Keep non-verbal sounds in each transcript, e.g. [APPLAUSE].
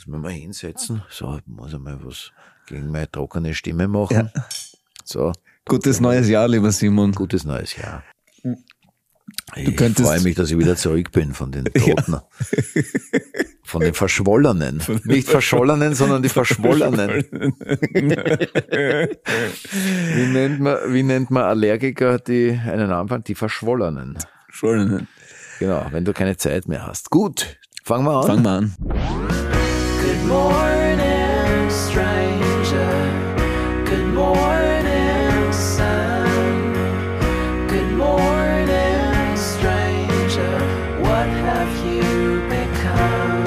Muss man mal hinsetzen. So, ich muss einmal was gegen meine trockene Stimme machen. Ja. So, Gutes neues Jahr, lieber Simon. gutes neues Jahr. Ich freue mich, dass ich wieder zurück bin von den [LAUGHS] Toten. Von den Verschwollenen. Nicht Verschollenen, sondern die Verschwollenen. Wie nennt man, wie nennt man Allergiker, die einen Anfang? Die Verschwollenen. Entschuldigung. Genau, wenn du keine Zeit mehr hast. Gut, fangen wir an. Fangen wir an. Good morning, stranger. Good morning, sun. Good morning, stranger. What have you become?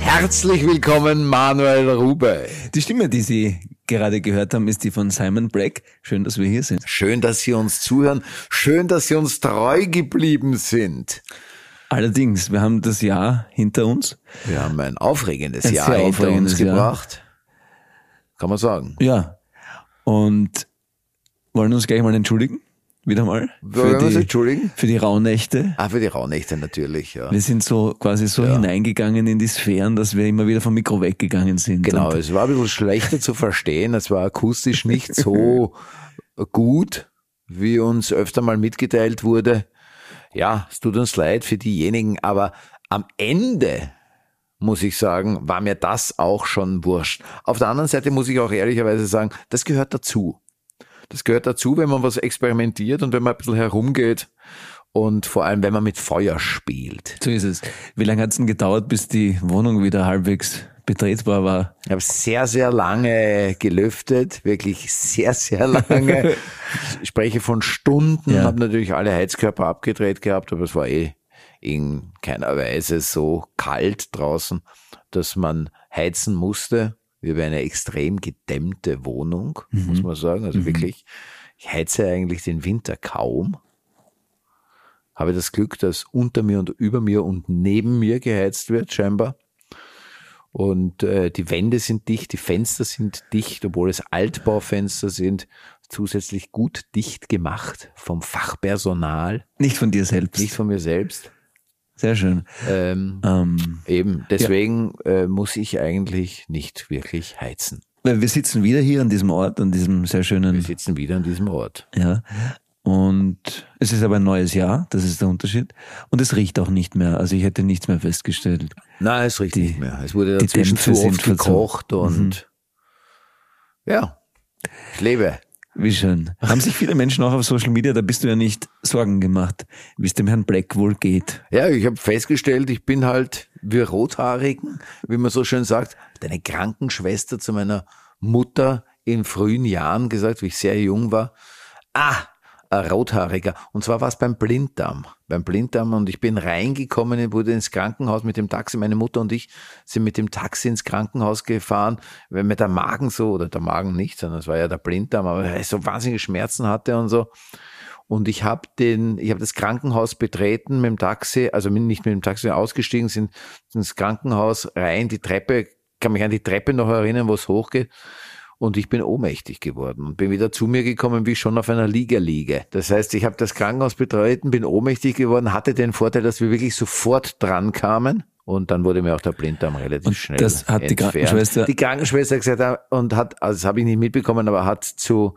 Herzlich willkommen, Manuel Rube. Die Stimme, die Sie gerade gehört haben, ist die von Simon Black. Schön, dass wir hier sind. Schön, dass Sie uns zuhören. Schön, dass Sie uns treu geblieben sind. Allerdings, wir haben das Jahr hinter uns. Wir haben ein aufregendes Ein Jahr hinter aufregendes uns Jahr. gebracht. Kann man sagen. Ja. Und wollen uns gleich mal entschuldigen. Wieder mal. Wollen wir uns entschuldigen? Für die Rauhnächte. Ah, für die Rauhnächte natürlich, ja. Wir sind so quasi so hineingegangen in die Sphären, dass wir immer wieder vom Mikro weggegangen sind. Genau, es war ein bisschen schlechter zu verstehen. Es war akustisch nicht so [LAUGHS] gut, wie uns öfter mal mitgeteilt wurde. Ja, es tut uns leid für diejenigen, aber am Ende muss ich sagen, war mir das auch schon wurscht. Auf der anderen Seite muss ich auch ehrlicherweise sagen, das gehört dazu. Das gehört dazu, wenn man was experimentiert und wenn man ein bisschen herumgeht und vor allem, wenn man mit Feuer spielt. so ist es. Wie lange hat es denn gedauert, bis die Wohnung wieder halbwegs betretbar war? Ich habe sehr, sehr lange gelüftet, wirklich sehr, sehr lange. [LAUGHS] Ich spreche von Stunden, Ja. habe natürlich alle Heizkörper abgedreht gehabt, aber es war eh in keiner Weise so kalt draußen, dass man heizen musste. Wir haben eine extrem gedämmte Wohnung, muss man sagen. Also wirklich, ich heize eigentlich den Winter kaum. Habe das Glück, dass unter mir und über mir und neben mir geheizt wird, scheinbar. Und äh, die Wände sind dicht, die Fenster sind dicht, obwohl es Altbaufenster sind, zusätzlich gut dicht gemacht vom Fachpersonal, Nicht von dir selbst. nicht von mir selbst. Sehr schön. Ähm, Ähm, eben, deswegen äh, muss ich eigentlich nicht wirklich heizen. weil wir sitzen wieder hier an diesem Ort, an diesem sehr Wir schönen, sitzen wieder an diesem Ort. ja. Und es ist aber ein neues Jahr, das ist der Unterschied. Und es riecht auch nicht mehr. Also ich hätte nichts mehr festgestellt. Nein, es riecht Die- nicht mehr. Es wurde dazwischen zu oft gekocht und ja, ich lebe. Wie schön. Haben sich viele Menschen auch auf Social Media, da bist du ja nicht Sorgen gemacht, wie es dem Herrn Black wohl geht. Ja, ich habe festgestellt, ich bin halt wie Rothaarigen, wie man so schön sagt, deine Krankenschwester zu meiner Mutter in frühen Jahren gesagt, wie ich sehr jung war. Ah, Rothaariger. Und zwar war es beim Blinddarm. Beim Blinddarm und ich bin reingekommen, wurde ins Krankenhaus mit dem Taxi. Meine Mutter und ich sind mit dem Taxi ins Krankenhaus gefahren, weil mir der Magen so, oder der Magen nicht, sondern es war ja der Blinddarm, aber ich so wahnsinnige Schmerzen hatte und so. Und ich habe den, ich habe das Krankenhaus betreten mit dem Taxi, also nicht mit dem Taxi ausgestiegen, sind ins Krankenhaus rein, die Treppe, kann mich an die Treppe noch erinnern, wo es hochgeht. Und ich bin ohnmächtig geworden und bin wieder zu mir gekommen, wie ich schon auf einer Liege liege. Das heißt, ich habe das Krankenhaus betreten, bin ohnmächtig geworden, hatte den Vorteil, dass wir wirklich sofort dran kamen. Und dann wurde mir auch der Blinddarm relativ Und schnell. das hat die entfernt. Krankenschwester- Die Krankenschwester gesagt ah, und hat, also das habe ich nicht mitbekommen, aber hat zu,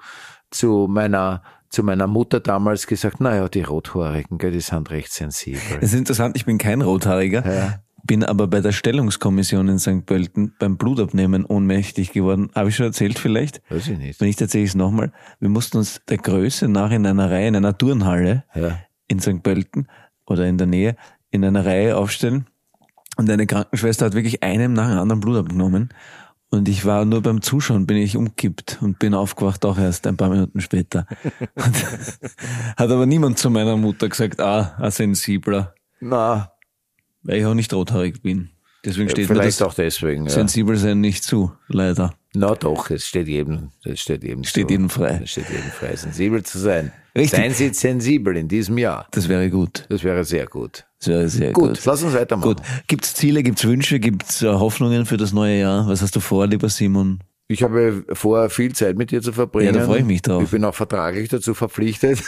zu meiner, zu meiner Mutter damals gesagt, naja, die Rothaarigen, gell, die sind recht sensibel. Es ist interessant, ich bin kein Rothaariger, bin aber bei der Stellungskommission in St. Pölten beim Blutabnehmen ohnmächtig geworden. Habe ich schon erzählt vielleicht? Weiß ich nicht. Wenn nicht, erzähle ich es nochmal. Wir mussten uns der Größe nach in einer Reihe, in einer Turnhalle Ja. in St. Pölten oder in der Nähe, in einer Reihe aufstellen. Und eine Krankenschwester hat wirklich einem nach dem anderen Blut abgenommen. Und ich war nur beim Zuschauen, bin ich umkippt und bin aufgewacht auch erst ein paar Minuten später. [LAUGHS] [LAUGHS] Hat aber niemand zu meiner Mutter gesagt, ah, ein sensibler, Na, weil ich auch nicht rothaarig bin. Deswegen steht mir vielleicht das auch deswegen. Ja. sensibel sein nicht zu, leider. Na doch, es steht jedem, es steht jedem Steht zu. jedem frei. Es steht jedem frei, sensibel zu sein. Richtig. Seien Sie sensibel in diesem Jahr. Das wäre gut. Das wäre sehr gut. Das wäre sehr Gut, gut. lass uns weitermachen. Gut. Gibt's Ziele, gibt's Wünsche, gibt's äh, Hoffnungen für das neue Jahr? Was hast du vor, lieber Simon? Ich habe vor, viel Zeit mit dir zu verbringen. Ja, da freue ich mich drauf. Ich bin auch vertraglich dazu verpflichtet.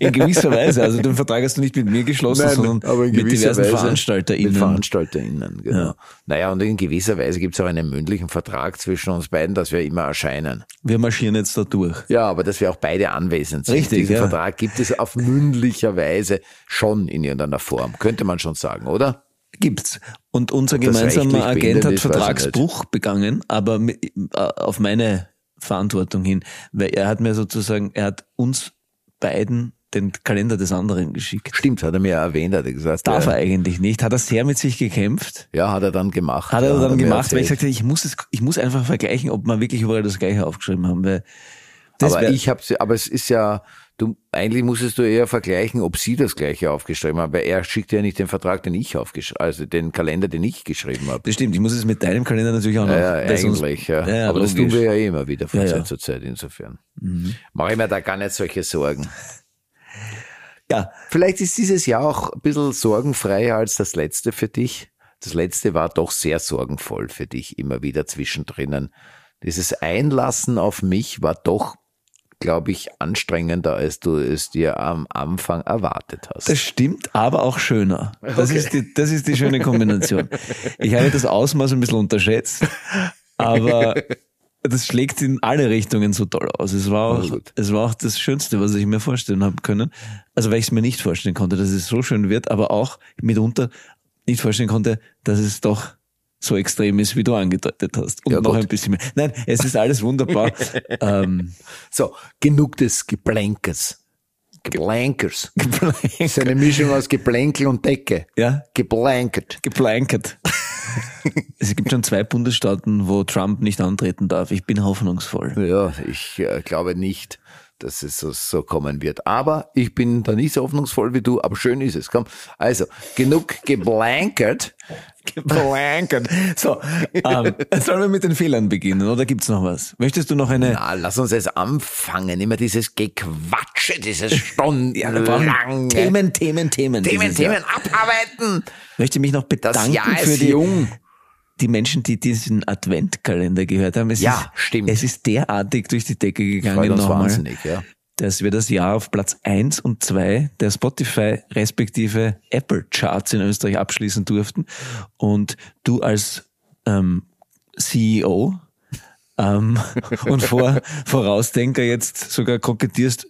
In gewisser Weise. Also den Vertrag hast du nicht mit mir geschlossen, sondern aber in mit diversen Weise VeranstalterInnen. Mit VeranstalterInnen, genau. Ja. Naja, und in gewisser Weise gibt es auch einen mündlichen Vertrag zwischen uns beiden, dass wir immer erscheinen. Wir marschieren jetzt da durch. Ja, aber dass wir auch beide anwesend sind. Richtig, Diesen ja. Vertrag gibt es auf mündlicher Weise schon in irgendeiner Form, könnte man schon sagen, oder? Gibt's. Und unser gemeinsamer Agent hat Vertragsbruch begangen, aber äh, auf meine Verantwortung hin. Weil er hat mir sozusagen, er hat uns beiden den Kalender des anderen geschickt. Stimmt, hat er mir ja erwähnt, hat er gesagt. Darf ja, er eigentlich nicht. Hat er sehr mit sich gekämpft. ja, hat er dann gemacht. Hat er ja, dann mir gemacht, weil ich sagte, ich muss es, ich muss einfach vergleichen, ob wir wirklich überall das Gleiche aufgeschrieben haben, weil das aber wär- ich habe aber es ist ja, du eigentlich musstest du eher vergleichen, ob sie das gleiche aufgeschrieben haben, weil er schickt ja nicht den Vertrag, den ich aufgeschrieben, also den Kalender, den ich geschrieben habe. das stimmt, ich muss es mit deinem Kalender natürlich auch noch. Ja, ja eigentlich, ja. Ja, aber das tun logisch. wir ja eh immer wieder von Ja, Zeit zu Zeit, insofern. Mache ich mir da gar nicht solche Sorgen. [LAUGHS] Ja, Vielleicht ist dieses Jahr auch ein bisschen sorgenfreier als das letzte für dich. Das letzte war doch sehr sorgenvoll für dich, immer wieder zwischendrin. Dieses Einlassen auf mich war doch, glaube ich, anstrengender, als du es dir am Anfang erwartet hast. Das stimmt, aber auch schöner. Das, ist, die, das ist die schöne Kombination. Ich habe das Ausmaß ein bisschen unterschätzt, aber das schlägt in alle Richtungen so toll aus. Es war auch, es war auch das Schönste, was ich mir vorstellen habe können. Also weil ich es mir nicht vorstellen konnte, dass es so schön wird, aber auch mitunter nicht vorstellen konnte, dass es doch so extrem ist, wie du angedeutet hast. Und Ja, noch gut. ein bisschen mehr. Nein, es ist alles wunderbar. [LAUGHS] ähm, So, genug des Geblänkes. Geblänkers. Das ist eine Mischung aus Geplänkel und Decke. ja, Geblankert. geblankert. [LAUGHS] es gibt schon zwei Bundesstaaten, wo Trump nicht antreten darf. Ich bin hoffnungsvoll. Ja, ich äh, glaube nicht, dass es so, so kommen wird. Aber ich bin da nicht so hoffnungsvoll wie du, aber schön ist es. Komm, also, genug geblankert. [LAUGHS] Geblankert. So, ähm, [LAUGHS] sollen wir mit den Fehlern beginnen oder gibt's noch was? Möchtest du noch eine... Na, lass uns jetzt anfangen. Immer dieses Gequatsche, dieses [LAUGHS] stundenlange Themen, Themen, Themen. Themen, dieses Jahr. Themen abarbeiten. Ich möchte mich noch Das bedanken Jahr für die, jung. Die Menschen, die diesen Adventkalender gehört haben. Es Ja, ist, stimmt. Es ist derartig durch die Decke gegangen uns nochmal. wahnsinnig, ja. dass wir das Jahr auf Platz eins und zwei der Spotify respektive Apple Charts in Österreich abschließen durften. Und du als ähm, CEO ähm, [LAUGHS] und Vor Vorausdenker jetzt sogar kokettierst,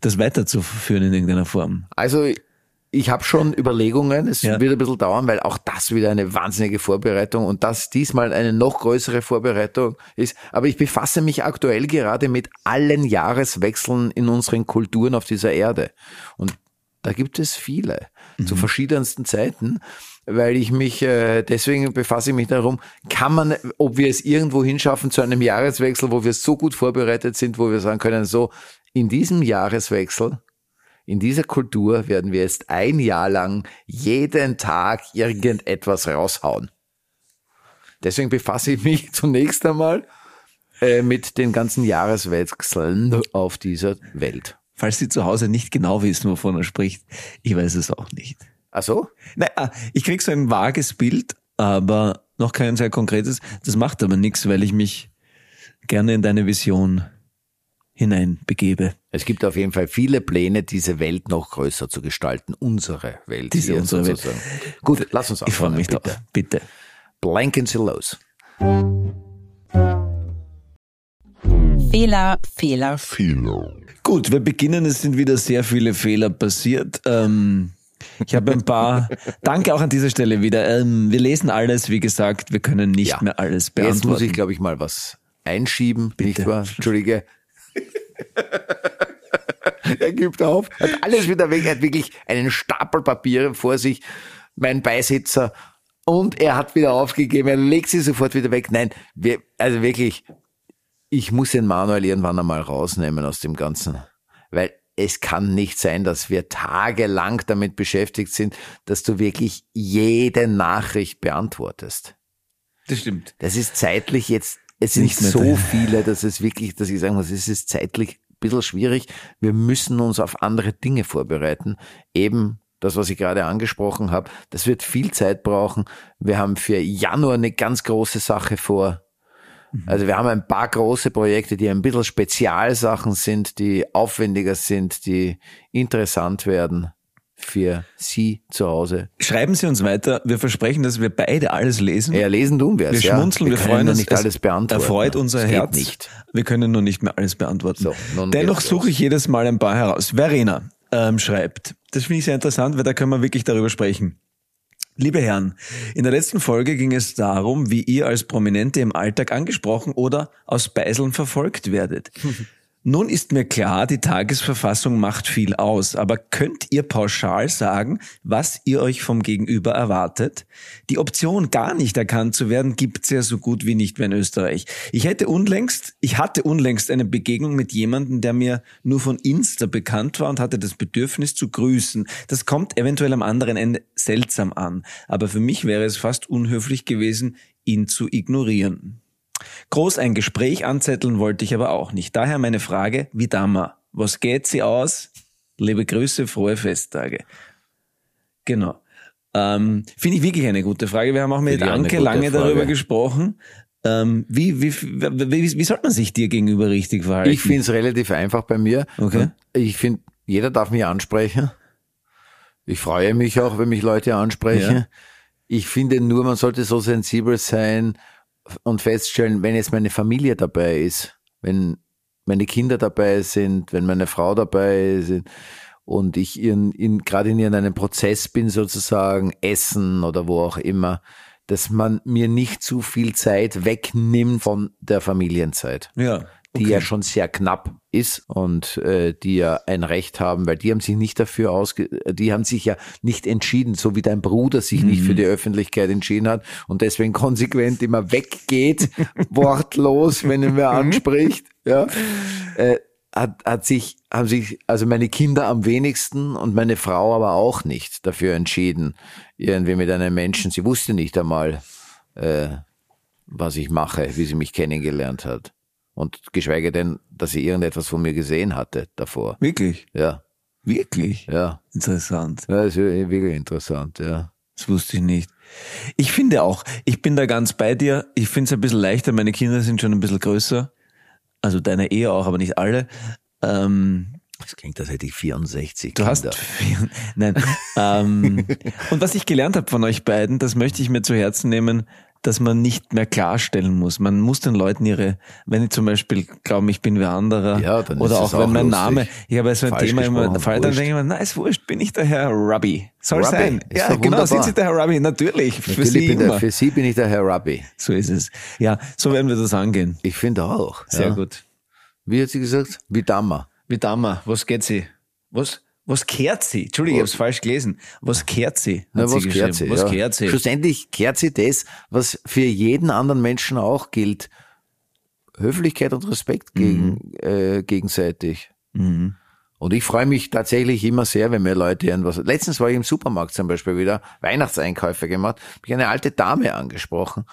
das weiterzuführen in irgendeiner Form. Also ich habe schon Überlegungen, es Ja. wird ein bisschen dauern, weil auch das wieder eine wahnsinnige Vorbereitung und das diesmal eine noch größere Vorbereitung ist. Aber ich befasse mich aktuell gerade mit allen Jahreswechseln in unseren Kulturen auf dieser Erde. Und da gibt es viele zu verschiedensten Zeiten, weil ich mich, äh, deswegen befasse ich mich darum, kann man, ob wir es irgendwo hinschaffen zu einem Jahreswechsel, wo wir so gut vorbereitet sind, wo wir sagen können, so, in diesem Jahreswechsel in dieser Kultur werden wir jetzt ein Jahr lang jeden Tag irgendetwas raushauen. Deswegen befasse ich mich [LAUGHS] zunächst einmal äh, mit den ganzen Jahreswechseln auf dieser Welt. Falls Sie zu Hause nicht genau wissen, wovon er spricht, ich weiß es auch nicht. Ach so? Naja, ich krieg so ein vages Bild, aber noch kein sehr konkretes. Das macht aber nichts, weil ich mich gerne in deine Vision hineinbegebe. Es gibt auf jeden Fall viele Pläne, diese Welt noch größer zu gestalten. Unsere Welt. Diese hier unsere Welt. Gut, lass uns Ich freue anfangen, mich bitte. drauf. Bitte. Blanken Sie los. Fehler, Fehler, Gut, wir beginnen. Es sind wieder sehr viele Fehler passiert. Ähm, ich habe ein paar. [LAUGHS] Danke auch an dieser Stelle wieder. Ähm, wir lesen alles. Wie gesagt, wir können nicht Ja. mehr alles Jetzt beantworten. muss ich, glaube ich, mal was einschieben, nicht wahr? Entschuldige. [LAUGHS] er gibt auf, hat alles wieder weg, er hat wirklich einen Stapel Papiere vor sich, mein Beisitzer, und er hat wieder aufgegeben, er legt sie sofort wieder weg. Nein, wir, also wirklich, ich muss den Manuel irgendwann einmal rausnehmen aus dem Ganzen, weil es kann nicht sein, dass wir tagelang damit beschäftigt sind, dass du wirklich jede Nachricht beantwortest. das stimmt. Das ist zeitlich jetzt, es sind so drin. viele, dass es wirklich, dass ich sagen muss, es ist zeitlich ein bisschen schwierig. Wir müssen uns auf andere Dinge vorbereiten. Eben das, was ich gerade angesprochen habe, das wird viel Zeit brauchen. Wir haben für Januar eine ganz große Sache vor. Also wir haben ein paar große Projekte, die ein bisschen Spezialsachen sind, die aufwendiger sind, die interessant werden für Sie zu Hause. Schreiben Sie uns weiter. Wir versprechen, dass wir beide alles lesen. Ja, lesen tun wir es. wir schmunzeln, wir, können freuen uns. nicht Es alles beantworten. Erfreut unser Das Herz. nicht. Wir können nur nicht mehr alles beantworten. So, Dennoch suche ich jedes Mal ein paar heraus. Verena ähm, schreibt, das finde ich sehr interessant, weil da können wir wirklich darüber sprechen. Liebe Herren, in der letzten Folge ging es darum, wie ihr als Prominente im Alltag angesprochen oder aus Beiseln verfolgt werdet. [LAUGHS] Nun ist mir klar, die Tagesverfassung macht viel aus, aber könnt ihr pauschal sagen, was ihr euch vom Gegenüber erwartet? Die Option, gar nicht erkannt zu werden, gibt's ja so gut wie nicht mehr in Österreich. Ich hätte unlängst, ich hatte unlängst eine Begegnung mit jemandem, der mir nur von Insta bekannt war und hatte das Bedürfnis zu grüßen. Das kommt eventuell am anderen Ende seltsam an, aber für mich wäre es fast unhöflich gewesen, ihn zu ignorieren. Groß ein Gespräch anzetteln wollte ich aber auch nicht. Daher meine Frage, wie damals? Was geht sie aus? Liebe Grüße, frohe Festtage. Genau. Ähm, Finde ich wirklich eine gute Frage. Wir haben auch mit Anke lange Frage. darüber gesprochen. Ähm, wie, wie, wie, wie, wie sollte man sich dir gegenüber richtig verhalten? Ich finde es relativ einfach bei mir. Okay. Ich finde, jeder darf mich ansprechen. Ich freue mich auch, wenn mich Leute ansprechen. Ja. Ich finde nur, man sollte so sensibel sein und feststellen, wenn jetzt meine Familie dabei ist, wenn meine Kinder dabei sind, wenn meine Frau dabei ist und ich in, in, gerade in irgendeinem Prozess bin, sozusagen, Essen oder wo auch immer, dass man mir nicht zu viel Zeit wegnimmt von der Familienzeit ja. Die okay. ja schon sehr knapp ist und äh, die ja ein Recht haben, weil die haben sich nicht dafür ausge, die haben sich ja nicht entschieden, so wie dein Bruder sich nicht Mhm. für die Öffentlichkeit entschieden hat und deswegen konsequent immer weggeht, [LAUGHS] wortlos, wenn er mir anspricht, ja, äh, hat, hat sich, haben sich, also meine Kinder am wenigsten und meine Frau aber auch nicht dafür entschieden, irgendwie mit einem Menschen, sie wusste nicht einmal, äh, was ich mache, wie sie mich kennengelernt hat. Und geschweige denn, dass sie irgendetwas von mir gesehen hatte davor. Wirklich? Ja, Wirklich? ja. Interessant. Ja, ist wirklich interessant, ja. Das wusste ich nicht. Ich finde auch, ich bin da ganz bei dir. Ich finde es ein bisschen leichter. Meine Kinder sind schon ein bisschen größer. Also deine Ehe auch, aber nicht alle. Ähm, Das klingt, als hätte ich 64 du hast Kinder. vier, nein. ähm, [LAUGHS] und was ich gelernt habe von euch beiden, das möchte ich mir zu Herzen nehmen, dass man nicht mehr klarstellen muss. Man muss den Leuten ihre, wenn die zum Beispiel glauben, ich bin wer anderer, Ja, dann oder ist auch es wenn auch mein lustig. Name, ich habe so ein Falsch Thema immer, fall, dann denke ich mir, na, ist wurscht, bin ich der Herr Rubby. Soll Rubby, sein. ist Ja, genau, sind. Sie der Herr Rubby? Natürlich, für Natürlich Sie bin immer. der, für sie bin ich der Herr Rabbi. So ist es. Ja, so werden wir das angehen. Ich finde auch. Sehr ja. gut. Wie hat sie gesagt? Wie Dammer. Wie Dama, was geht sie? Was, was kehrt sie? Entschuldige, ich hab's falsch gelesen. Was kehrt sie? Na, was sie kehrt sie? Was ja. kehrt sie? Schlussendlich kehrt sie das, was für jeden anderen Menschen auch gilt. Höflichkeit und Respekt gegen, äh, gegenseitig. Mhm. Und ich freue mich tatsächlich immer sehr, wenn mir Leute irgendwas. Letztens war ich im Supermarkt zum Beispiel wieder Weihnachtseinkäufe gemacht, hab ich eine alte Dame angesprochen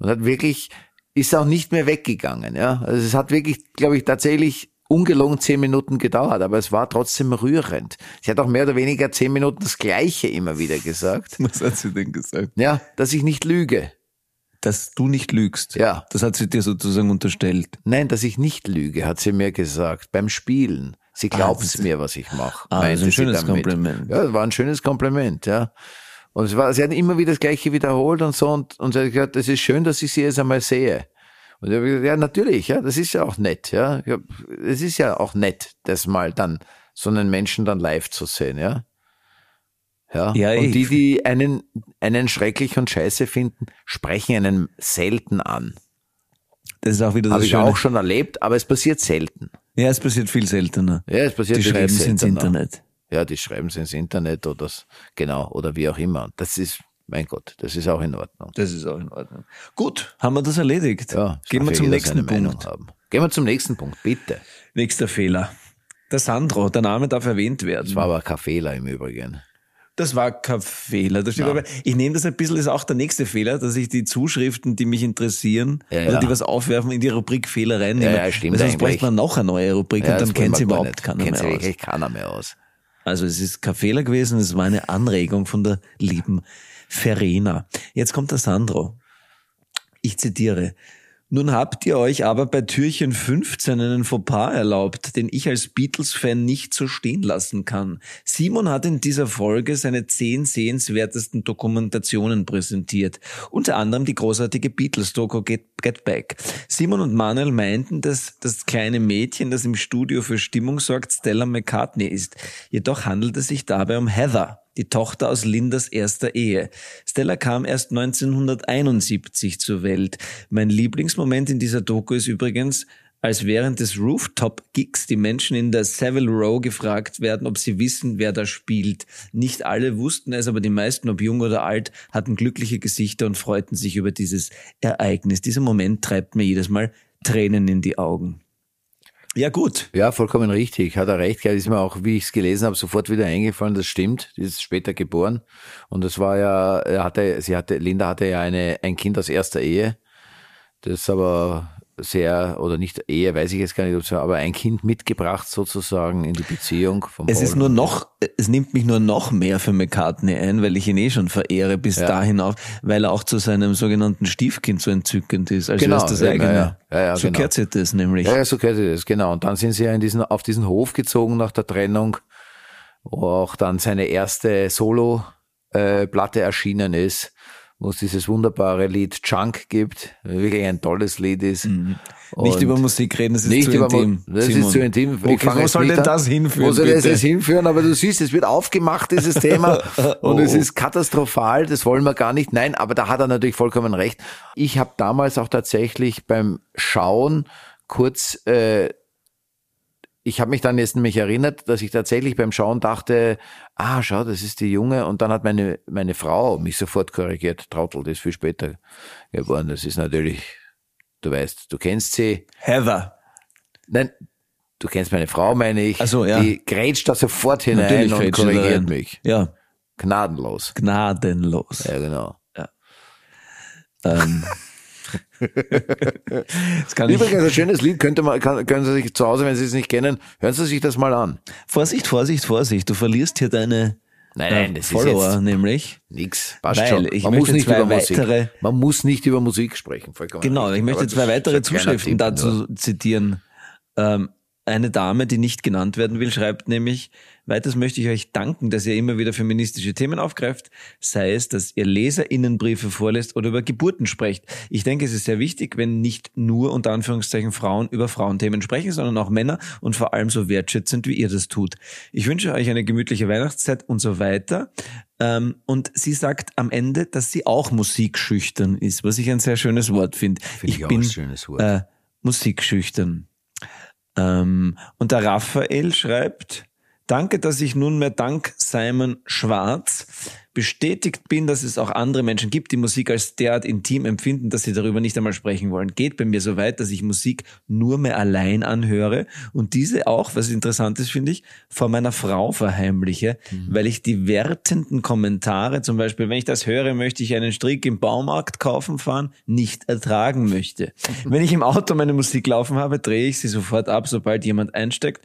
und hat wirklich, ist auch nicht mehr weggegangen. Ja, also es hat wirklich, glaube ich, tatsächlich ungelogen zehn Minuten gedauert, aber es war trotzdem rührend. Sie hat auch mehr oder weniger zehn Minuten das Gleiche immer wieder gesagt. [LAUGHS] Was hat sie denn gesagt? Ja, dass ich nicht lüge. Dass du nicht lügst. Ja. Das hat sie dir sozusagen unterstellt. Nein, dass ich nicht lüge, hat sie mir gesagt beim Spielen. Sie glaubt ist- mir, was ich mache. Ah, das ist ein schönes Kompliment. Ja, das war ein schönes Kompliment, ja. Und es war, sie hat immer wieder das Gleiche wiederholt und so und, und sie hat gesagt, es ist schön, dass ich sie jetzt einmal sehe. Und ich habe gesagt, ja, natürlich, ja, das ist ja auch nett, ja. Es ist ja auch nett, das mal dann, so einen Menschen dann live zu sehen, ja. Ja, Ja, und die, die einen, einen schrecklich und scheiße finden, sprechen einen selten an. Das ist auch wieder das Habe ich Schöne. auch schon erlebt, aber es passiert selten. Ja, es passiert viel seltener. Ja, es passiert Die schreiben es ins. Internet. Ja, die schreiben es ins Internet oder genau oder wie auch immer. Das ist, mein Gott, das ist auch in Ordnung. Das ist auch in Ordnung. Gut, haben wir das erledigt. Ja, Gehen wir ja zum nächsten Punkt. Gehen wir zum nächsten Punkt, bitte. Nächster Fehler. Der Sandro, der Name darf erwähnt werden. Das war aber kein Fehler im Übrigen. Das war kein Fehler. Das aber ich nehme das ein bisschen, ist auch der nächste Fehler, dass ich die Zuschriften, die mich interessieren, Ja, oder ja. die was aufwerfen, in die Rubrik Fehler reinnehme. Ja, ja, stimmt Weil Sonst bräuchte man noch eine neue Rubrik Ja, und dann das kennt sie überhaupt nicht. keiner Kennt sie mehr aus. keiner mehr aus. Also es ist kein Fehler gewesen, es war eine Anregung von der lieben Verena. Jetzt kommt der Sandro. Ich zitiere. Nun habt ihr euch aber bei Türchen 15 einen Fauxpas erlaubt, den ich als Beatles-Fan nicht so stehen lassen kann. Simon hat in dieser Folge seine zehn sehenswertesten Dokumentationen präsentiert. Unter anderem die großartige Beatles-Doku Get, Get Back. Simon und Manuel meinten, dass das kleine Mädchen, das im Studio für Stimmung sorgt, Stella McCartney ist. Jedoch handelt es sich dabei um Heather die Tochter aus Lindas erster Ehe. Stella kam erst 1971 zur Welt. Mein Lieblingsmoment in dieser Doku ist übrigens, als während des Rooftop-Gigs die Menschen in der Savile Row gefragt werden, ob sie wissen, wer da spielt. Nicht alle wussten es, aber die meisten, ob jung oder alt, hatten glückliche Gesichter und freuten sich über dieses Ereignis. Dieser Moment treibt mir jedes Mal Tränen in die Augen. Ja, gut. Ja, vollkommen richtig. Hat er recht. Ja, ist mir auch, wie ich es gelesen habe, sofort wieder eingefallen. Das stimmt. Die ist später geboren. Und das war ja, er hatte, sie hatte, Linda hatte ja eine, ein Kind aus erster Ehe. Das aber sehr, oder nicht Ehe, weiß ich jetzt gar nicht, ob es war, aber ein Kind mitgebracht sozusagen in die Beziehung vom Es Paul. ist nur noch, es nimmt mich nur noch mehr für McCartney ein, weil ich ihn eh schon verehre bis Ja. dahin auf, weil er auch zu seinem sogenannten Stiefkind so entzückend ist, als Genau, es das ja, eigene. ja, ja, ja, so genau. kehrt sich das nämlich. Ja, ja, so gehört das, genau. Und dann sind sie ja in diesen, auf diesen Hof gezogen nach der Trennung, wo auch dann seine erste Solo-Platte erschienen ist, wo es dieses wunderbare Lied Chunk gibt, wirklich ein tolles Lied ist. Mhm. Nicht über Musik reden, das ist nicht zu über intim. Das Simon. ist zu intim. Wo, Ich fange wo soll denn das hinführen? Wo soll das bitte? jetzt hinführen? Aber du siehst, es wird aufgemacht, dieses Thema. [LAUGHS] Und es ist katastrophal, das wollen wir gar nicht. Nein, aber da hat er natürlich vollkommen recht. Ich habe damals auch tatsächlich beim Schauen kurz, äh, ich habe mich dann jetzt nämlich erinnert, dass ich tatsächlich beim Schauen dachte, ah, schau, das ist die Junge. Und dann hat meine, meine Frau mich sofort korrigiert. Trottel, das ist viel später geworden. Das ist natürlich, du weißt, du kennst sie. Heather. Nein, du kennst meine Frau, meine ich. Ach so, ja. Die grätscht da sofort hinein Natürlich und korrigiert mich. Ja, Gnadenlos. gnadenlos. Ja, genau. Ähm. Übrigens, ein schönes Lied könnte man, kann, können Sie sich zu Hause, wenn Sie es nicht kennen, hören Sie sich das mal an. Vorsicht, Vorsicht, Vorsicht. Du verlierst hier deine Nein, äh, nein, das Follower, ist jetzt nämlich. nix. Passt Weil schon. ich man muss nicht über Musik. weitere- Man muss nicht über Musik sprechen. Vollkommen Genau, richtig. ich möchte zwei weitere Zuschriften dazu nur. zitieren. Ähm, eine Dame, die nicht genannt werden will, schreibt nämlich, weiters möchte ich euch danken, dass ihr immer wieder feministische Themen aufgreift, sei es, dass ihr LeserInnenbriefe vorlässt oder über Geburten sprecht. Ich denke, es ist sehr wichtig, wenn nicht nur unter Anführungszeichen Frauen über Frauenthemen sprechen, sondern auch Männer und vor allem so wertschätzend, wie ihr das tut. Ich wünsche euch eine gemütliche Weihnachtszeit und so weiter. Ähm, und sie sagt am Ende, dass sie auch musikschüchtern ist, was ich ein sehr schönes Wort finde. Finde ich auch bin ein schönes Wort. äh, musikschüchtern. Ähm, und der Raphael schreibt, danke, dass ich nunmehr dank Simon Schwarz bestätigt bin, dass es auch andere Menschen gibt, die Musik als derart intim empfinden, dass sie darüber nicht einmal sprechen wollen. Geht bei mir so weit, dass ich Musik nur mehr allein anhöre und diese auch, was interessant ist, finde ich, vor meiner Frau verheimliche, weil ich die wertenden Kommentare, zum Beispiel, wenn ich das höre, möchte ich einen Strick im Baumarkt kaufen fahren, nicht ertragen möchte. [LAUGHS] Wenn ich im Auto meine Musik laufen habe, drehe ich sie sofort ab, sobald jemand einsteckt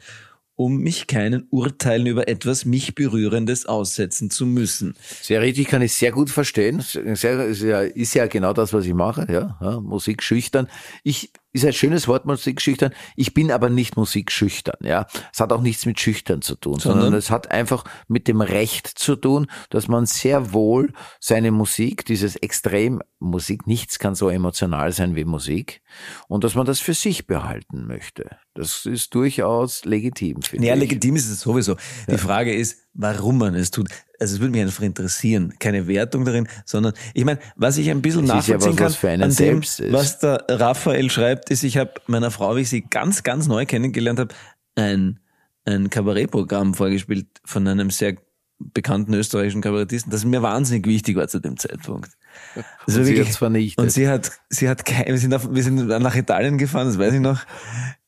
um mich keinen Urteilen über etwas mich Berührendes aussetzen zu müssen. Sehr richtig, kann ich sehr gut verstehen. Sehr, ist, ja, ist ja genau das, was ich mache. Ja, ja Musik schüchtern. Ich ist ein schönes Wort, Musik schüchtern. Ich bin aber nicht musikschüchtern. Ja, es hat auch nichts mit schüchtern zu tun, sondern, Sondern? es hat einfach mit dem Recht zu tun, dass man sehr wohl seine Musik, dieses Extrem Musik, nichts kann so emotional sein wie Musik, und dass man das für sich behalten möchte. Das ist durchaus legitim. finde Ja, ich. legitim ist es sowieso. Die Frage ist, warum man es tut. Also es würde mich einfach interessieren. Keine Wertung darin, sondern ich meine, was ich ein bisschen Es ist ja nachvollziehen was, kann, was an dem, was der Raphael schreibt, ist, ich habe meiner Frau, wie ich sie ganz, ganz neu kennengelernt habe, ein, ein Kabarettprogramm vorgespielt von einem sehr bekannten österreichischen Kabarettisten, das mir wahnsinnig wichtig war zu dem Zeitpunkt. Das war Und sie wirklich- hat's vernichtet. Und sie hat, sie hat kein, wir sind, auf, wir sind nach Italien gefahren, das weiß ich noch,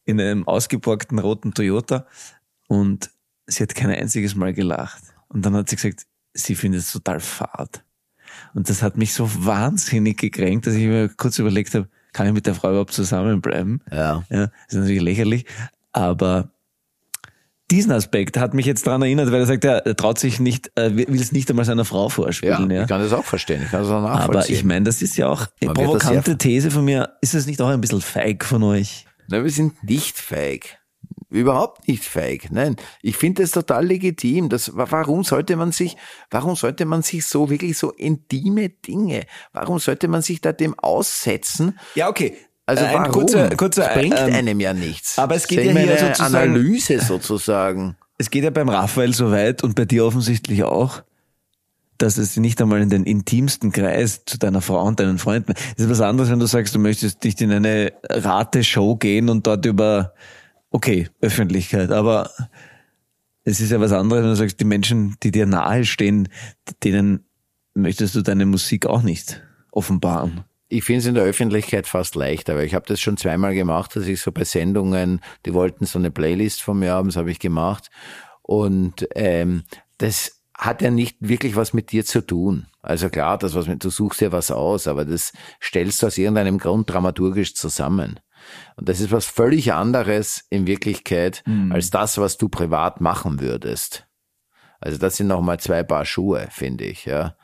in einem ausgeborgten roten Toyota und sie hat kein einziges Mal gelacht. Und dann hat sie gesagt, sie findet es total fad. Und das hat mich so wahnsinnig gekränkt, dass ich mir kurz überlegt habe, kann ich mit der Frau überhaupt zusammenbleiben? Ja. Ja, das ist natürlich lächerlich, aber diesen Aspekt hat mich jetzt daran erinnert, weil er sagt, er traut sich nicht, will es nicht einmal seiner Frau Ja, vorspielen. Ja, ich kann das auch verstehen. Ich kann das auch nachvollziehen. Aber ich meine, das ist ja auch eine das provokante These von mir. Ist es nicht auch ein bisschen feig von euch? Nein, wir sind nicht feig. Überhaupt nicht feig. Nein, ich finde das total legitim. Das, wa- warum sollte man sich, warum sollte man sich so wirklich so intime Dinge, warum sollte man sich da dem aussetzen? Ja, okay. Also Äh, ein warum? kurzer- kurzer, das bringt ähm, einem ja nichts. aber es geht ja hier eine sozusagen- Analyse sozusagen. [LAUGHS] Es geht ja beim Raphael so weit und bei dir offensichtlich auch, dass es nicht einmal in den intimsten Kreis zu deiner Frau und deinen Freunden. Das ist was anderes, wenn du sagst, du möchtest nicht in eine Rate-Show gehen und dort über, okay, Öffentlichkeit, aber es ist ja was anderes, wenn du sagst, die Menschen, die dir nahe stehen, denen möchtest du deine Musik auch nicht offenbaren. Ich finde es in der Öffentlichkeit fast leichter, weil ich habe das schon zweimal gemacht, dass ich so bei Sendungen, die wollten so eine Playlist von mir haben, das habe ich gemacht. Und ähm, das hat ja nicht wirklich was mit dir zu tun. Also klar, das was mit, du suchst dir was aus, aber das stellst du aus irgendeinem Grund dramaturgisch zusammen. Und das ist was völlig anderes in Wirklichkeit als das, was du privat machen würdest. Also das sind nochmal zwei Paar Schuhe, finde ich, ja.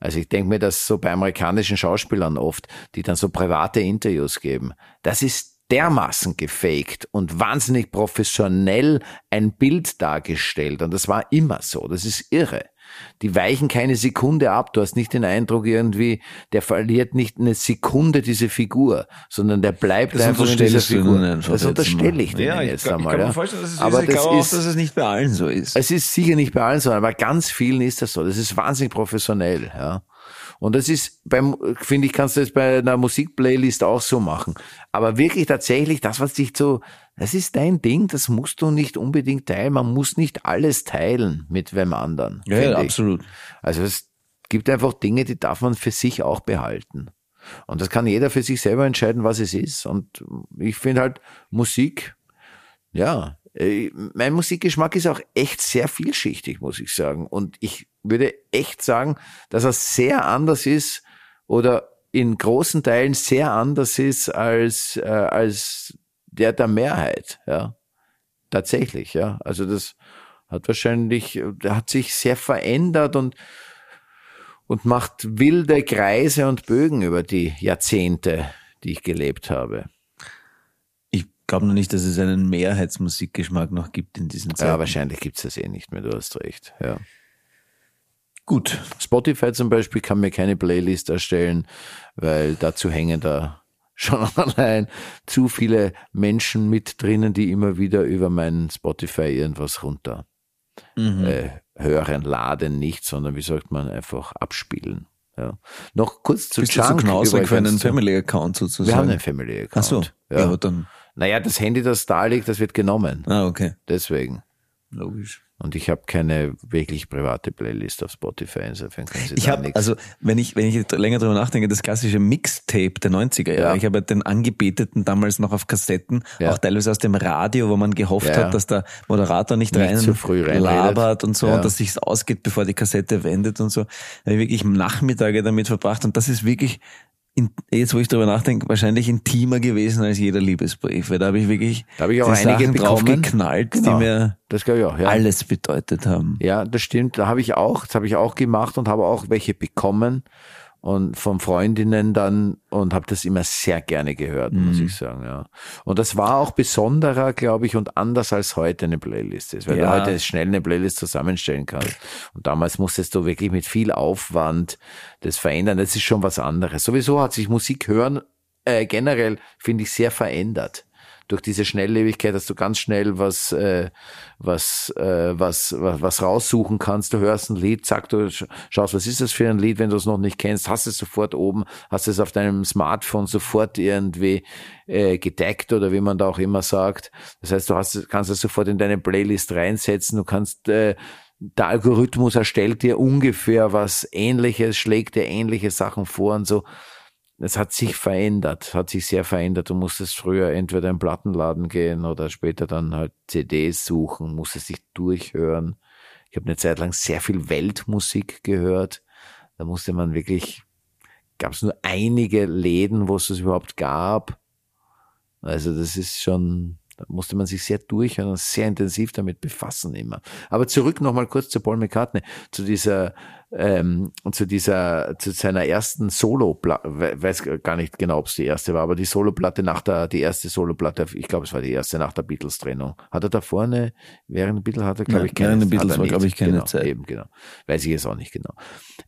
Also ich denke mir, dass so bei amerikanischen Schauspielern oft, die dann so private Interviews geben, das ist dermaßen gefaked und wahnsinnig professionell ein Bild dargestellt. Und das war immer so. Das ist irre. Die weichen keine Sekunde ab. Du hast nicht den Eindruck irgendwie, der verliert nicht eine Sekunde diese Figur, sondern der bleibt Das einfach in dieser Figur. Das unterstelle ich denen ja, jetzt ich, einmal. Ich kann ja. mir vorstellen, dass es Aber ist. Ich das glaube auch, ist, dass es nicht bei allen so ist. es ist sicher nicht bei allen so, aber bei ganz vielen ist das so. Das ist wahnsinnig professionell, ja. Und das ist beim, finde ich, kannst du das bei einer Musikplaylist auch so machen. Aber wirklich tatsächlich, das, was dich so, das ist dein Ding, das musst du nicht unbedingt teilen. Man muss nicht alles teilen mit wem anderen. ja, ja, absolut. Also es gibt einfach Dinge, die darf man für sich auch behalten. Und das kann jeder für sich selber entscheiden, was es ist. Und ich finde halt Musik, ja, äh, mein Musikgeschmack ist auch echt sehr vielschichtig, muss ich sagen. Und ich würde echt sagen, dass er sehr anders ist oder in großen Teilen sehr anders ist als, äh, als der der Mehrheit, ja. Tatsächlich, ja. Also das hat wahrscheinlich, der hat sich sehr verändert und und macht wilde Kreise und Bögen über die Jahrzehnte, die ich gelebt habe. Ich glaube noch nicht, dass es einen Mehrheitsmusikgeschmack noch gibt in diesen Zeiten. Ja, wahrscheinlich gibt's das eh nicht mehr, du hast recht. Ja. Gut. Spotify zum Beispiel kann mir keine Playlist erstellen, weil dazu hängen da [LAUGHS] schon allein zu viele Menschen mit drinnen, die immer wieder über meinen Spotify irgendwas runter Mhm. äh, hören, laden nicht, sondern wie sagt man, einfach abspielen. Ja. Noch kurz zu Bist du so knausrig für einen. Family-Account sozusagen? Wir haben einen Family Account. Ach so. Ja. Ja. dann. Naja, das Handy, das da liegt, das wird genommen. Ah, okay. Deswegen. Logisch. Und ich habe keine wirklich private Playlist auf Spotify, insofern können Sie Ich nichts. also wenn ich, wenn ich länger drüber nachdenke, das klassische Mixtape der 90er Jahre. Ja. Ich habe den angebeteten damals noch auf Kassetten, Ja. auch teilweise aus dem Radio, wo man gehofft Ja, hat, dass der Moderator nicht, Nicht rein früh labert und so und dass sich's ausgeht, bevor die Kassette wendet und so. Da habe ich wirklich Nachmittage damit verbracht und das ist wirklich in, jetzt, wo ich drüber nachdenke, wahrscheinlich intimer gewesen als jeder Liebesbrief. Weil da habe ich wirklich Da habe ich auch einige Sachen draufgeknallt, Genau. die mir auch, ja. alles bedeutet haben. Ja, das stimmt. Da habe ich auch, das habe ich auch gemacht und habe auch welche bekommen und von Freundinnen dann und habe das immer sehr gerne gehört, Mhm. muss ich sagen, ja. Und das war auch besonderer, glaube ich, und anders als heute eine Playlist ist, weil Ja. du heute schnell eine Playlist zusammenstellen kannst. Und damals musstest du wirklich mit viel Aufwand das verändern. Das ist schon was anderes. Sowieso hat sich Musik hören äh, generell, finde ich, sehr verändert durch diese Schnelllebigkeit, dass du ganz schnell was, äh, was, äh, was, was, was raussuchen kannst. Du hörst ein Lied, zack, du sch- schaust, was ist das für ein Lied, wenn du es noch nicht kennst, hast es sofort oben, hast es auf deinem Smartphone sofort irgendwie äh, gedeckt oder wie man da auch immer sagt. Das heißt, du hast, kannst es sofort in deine Playlist reinsetzen, du kannst äh, der Algorithmus erstellt dir ungefähr was ähnliches, schlägt dir ähnliche Sachen vor und so es hat sich verändert, hat sich sehr verändert. Du musstest früher entweder in den Plattenladen gehen oder später dann halt CDs suchen, musstest dich durchhören. Ich habe eine Zeit lang sehr viel Weltmusik gehört. Da musste man wirklich, gab es nur einige Läden, wo es das überhaupt gab. Also das ist schon, Da musste man sich sehr durchhören und sehr intensiv damit befassen immer. Aber zurück nochmal kurz zu Paul McCartney, zu dieser, ähm, zu dieser, zu seiner ersten Solo-Platte, weiß gar nicht genau, ob es die erste war, aber die Solo-Platte nach der, die erste Solo-Platte, ich glaube, es war die erste nach der Beatles-Trennung. Hat er da vorne, während der Beatles hat er, glaube ich, keine während Beatles war, glaube ich, keine genau, Zeit. Eben, genau. Weiß ich jetzt auch nicht genau.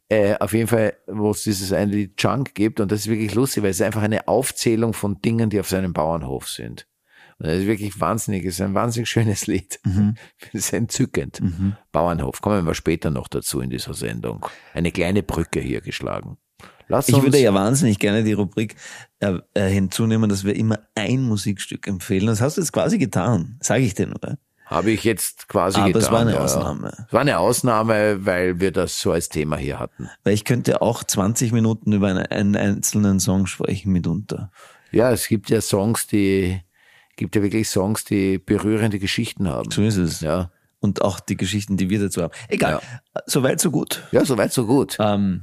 Äh, auf jeden Fall, wo es dieses eine Lied Junk gibt, und das ist wirklich lustig, weil es ist einfach eine Aufzählung von Dingen, die auf seinem Bauernhof sind. Das ist wirklich wahnsinnig, es ist ein wahnsinnig schönes Lied. Mhm. Es [LAUGHS] ist entzückend. Bauernhof, kommen wir später noch dazu in dieser Sendung. Eine kleine Brücke hier geschlagen. Lass Ich würde ja wahnsinnig gerne die Rubrik äh, äh, hinzunehmen, dass wir immer ein Musikstück empfehlen. Das hast du jetzt quasi getan, sage ich dir nur. habe ich jetzt quasi Aber getan. es war eine ja. Ausnahme. Es war eine Ausnahme, weil wir das so als Thema hier hatten. Weil ich könnte auch 20 Minuten über einen, einen einzelnen Song sprechen mitunter. Ja, es gibt ja Songs, die, gibt ja wirklich Songs, die berührende Geschichten haben. So ist es. Ja. Und auch die Geschichten, die wir dazu haben. Egal. Soweit, so gut. Ja, soweit, so gut. Ähm,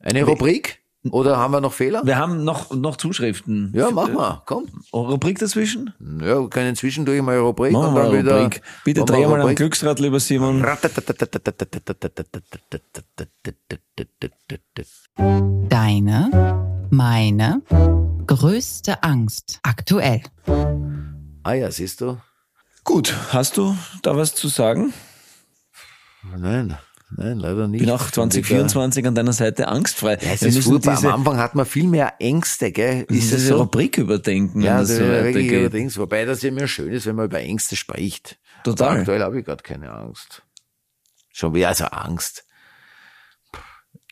Eine Rubrik? Oder haben wir noch Fehler? wir haben noch, noch Zuschriften. Ja, mach mal, komm. Rubrik dazwischen? Ja, wir können zwischendurch mal Rubrik Machen und wir dann eine wieder. Rubrik. Bitte dreh mal am Rubrik. Glücksrad, lieber Simon. Deine, meine größte Angst aktuell. Ah ja, siehst du? Gut, hast du da was zu sagen? Nein, nein, leider nicht. Bin auch 2024 an deiner Seite angstfrei. Ja, es ist furchtbar. diese, Am Anfang hat man viel mehr Ängste, gell? Ist diese es so? Rubrik überdenken, Ja, das so weitergeht. allerdings. Wobei das ja immer schön ist, wenn man über Ängste spricht. Total. Aber aktuell habe ich gerade keine Angst. Schon wieder, also Angst.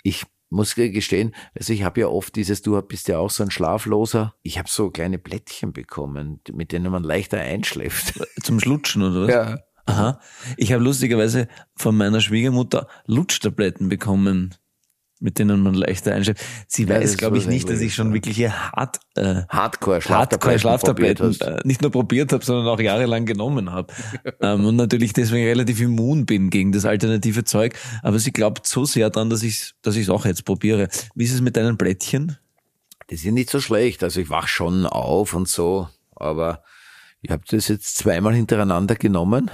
Ich muss gestehen, also ich habe ja oft dieses, du bist ja auch so ein Schlafloser. Ich habe so kleine Blättchen bekommen, mit denen man leichter einschläft. [LAUGHS] Zum Schlutschen, oder was? Ja. Aha. Ich habe lustigerweise von meiner Schwiegermutter Lutschtabletten bekommen, mit denen man leichter einschläft. Sie weiß, glaube ich, nicht, dass ich schon ja. wirkliche hart, äh, Hardcore Hardcore Schlaftabletten, Schlaftabletten probiert hast. äh, nicht nur probiert habe, sondern auch jahrelang genommen habe. [LAUGHS] ähm, und natürlich deswegen relativ immun bin gegen das alternative Zeug. Aber sie glaubt so sehr dran, dass ich dass ich es auch jetzt probiere. Wie ist es mit deinen Blättchen? Die sind nicht so schlecht. Also ich wach schon auf und so, aber ich habe das jetzt zweimal hintereinander genommen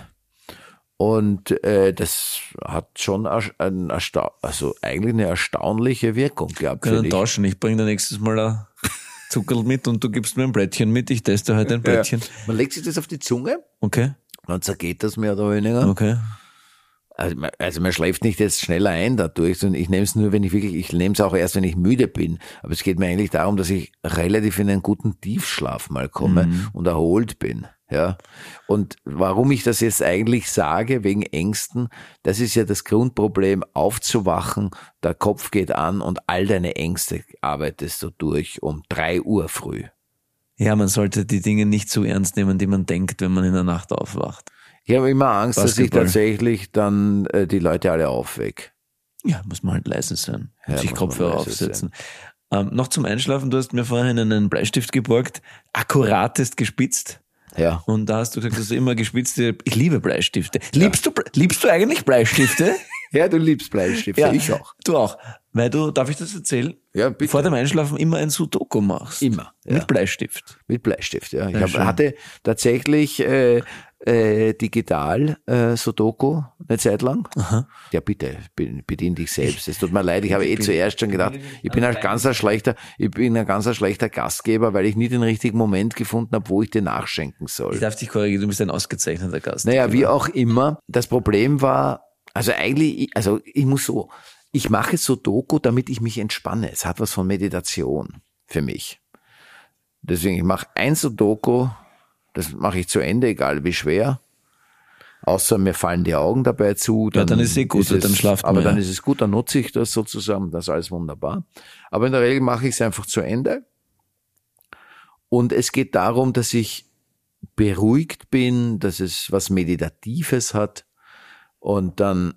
und äh, das hat schon ein ersta also eigentlich eine erstaunliche Wirkung gehabt. Finde ich. tauschen. Ich bringe dir nächstes Mal ein Zuckerl mit und du gibst mir ein Blättchen mit. Ich teste heute ein Blättchen. Ja. Man legt sich das auf die Zunge, Okay, dann zergeht das mehr oder weniger. okay. Also, man, also man schläft nicht jetzt schneller ein dadurch, sondern ich nehme es nur, wenn ich wirklich, ich nehme es auch erst, wenn ich müde bin. Aber es geht mir eigentlich darum, dass ich relativ in einen guten Tiefschlaf mal komme und erholt bin. Ja. Und warum ich das jetzt eigentlich sage, wegen Ängsten, das ist ja das Grundproblem, aufzuwachen, der Kopf geht an und all deine Ängste arbeitest du durch um drei Uhr früh. Ja, man sollte die Dinge nicht so ernst nehmen, die man denkt, wenn man in der Nacht aufwacht. Ich habe immer Angst, dass ich Basketball. tatsächlich dann äh, die Leute alle aufweck. Ja, muss man halt leise sein. Ja, sich Kopfhörer aufsetzen. Ähm, noch zum Einschlafen, du hast mir vorhin einen Bleistift geborgt, akkuratest gespitzt. Ja. Und da hast du gesagt, dass du immer gespitzte, ich liebe Bleistifte. Liebst du, liebst du eigentlich Bleistifte? [LAUGHS] Ja, du liebst Bleistifte, ich auch. Du auch. Weil du, darf ich das erzählen? Ja, bitte. Vor dem Einschlafen immer ein Sudoku machst. Immer, ja. Mit Bleistift. Mit Bleistift, ja. Ich Ja, hab, hatte tatsächlich äh, äh, digital äh, Sudoku eine Zeit lang. Ja, bitte, be- bedien dich selbst. Es tut mir leid, ich habe eh zuerst schon gedacht, ich bin ein ganz ein schlechter, ich bin ein ganz ein schlechter Gastgeber, weil ich nie den richtigen Moment gefunden habe, wo ich dir nachschenken soll. Ich darf dich korrigieren, du bist ein ausgezeichneter Gast. Naja, wie auch immer. Das Problem war, also eigentlich, also ich muss so, ich mache Sudoku, damit ich mich entspanne. Es hat was von Meditation für mich. Deswegen, ich mache ein Sudoku, das mache ich zu Ende, egal wie schwer. Außer mir fallen die Augen dabei zu. Ja, dann ist eh gut, dann schlaft Aber man, dann ja. ist es gut, dann nutze ich das sozusagen, das ist alles wunderbar. Aber in der Regel mache ich es einfach zu Ende. Und es geht darum, dass ich beruhigt bin, dass es was Meditatives hat. Und dann,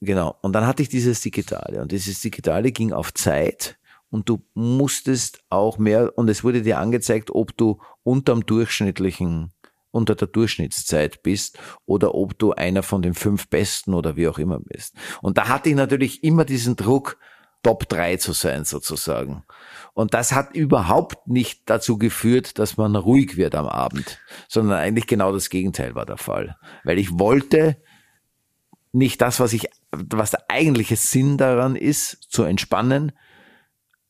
genau, und dann hatte ich dieses Digitale. Und dieses Digitale ging auf Zeit. Und du musstest auch mehr, und es wurde dir angezeigt, ob du unterm durchschnittlichen, unter der Durchschnittszeit bist oder ob du einer von den fünf Besten oder wie auch immer bist. Und da hatte ich natürlich immer diesen Druck, Top 3 zu sein sozusagen. Und das hat überhaupt nicht dazu geführt, dass man ruhig wird am Abend, sondern eigentlich genau das Gegenteil war der Fall. Weil ich wollte nicht das, was ich, was der eigentliche Sinn daran ist, zu entspannen,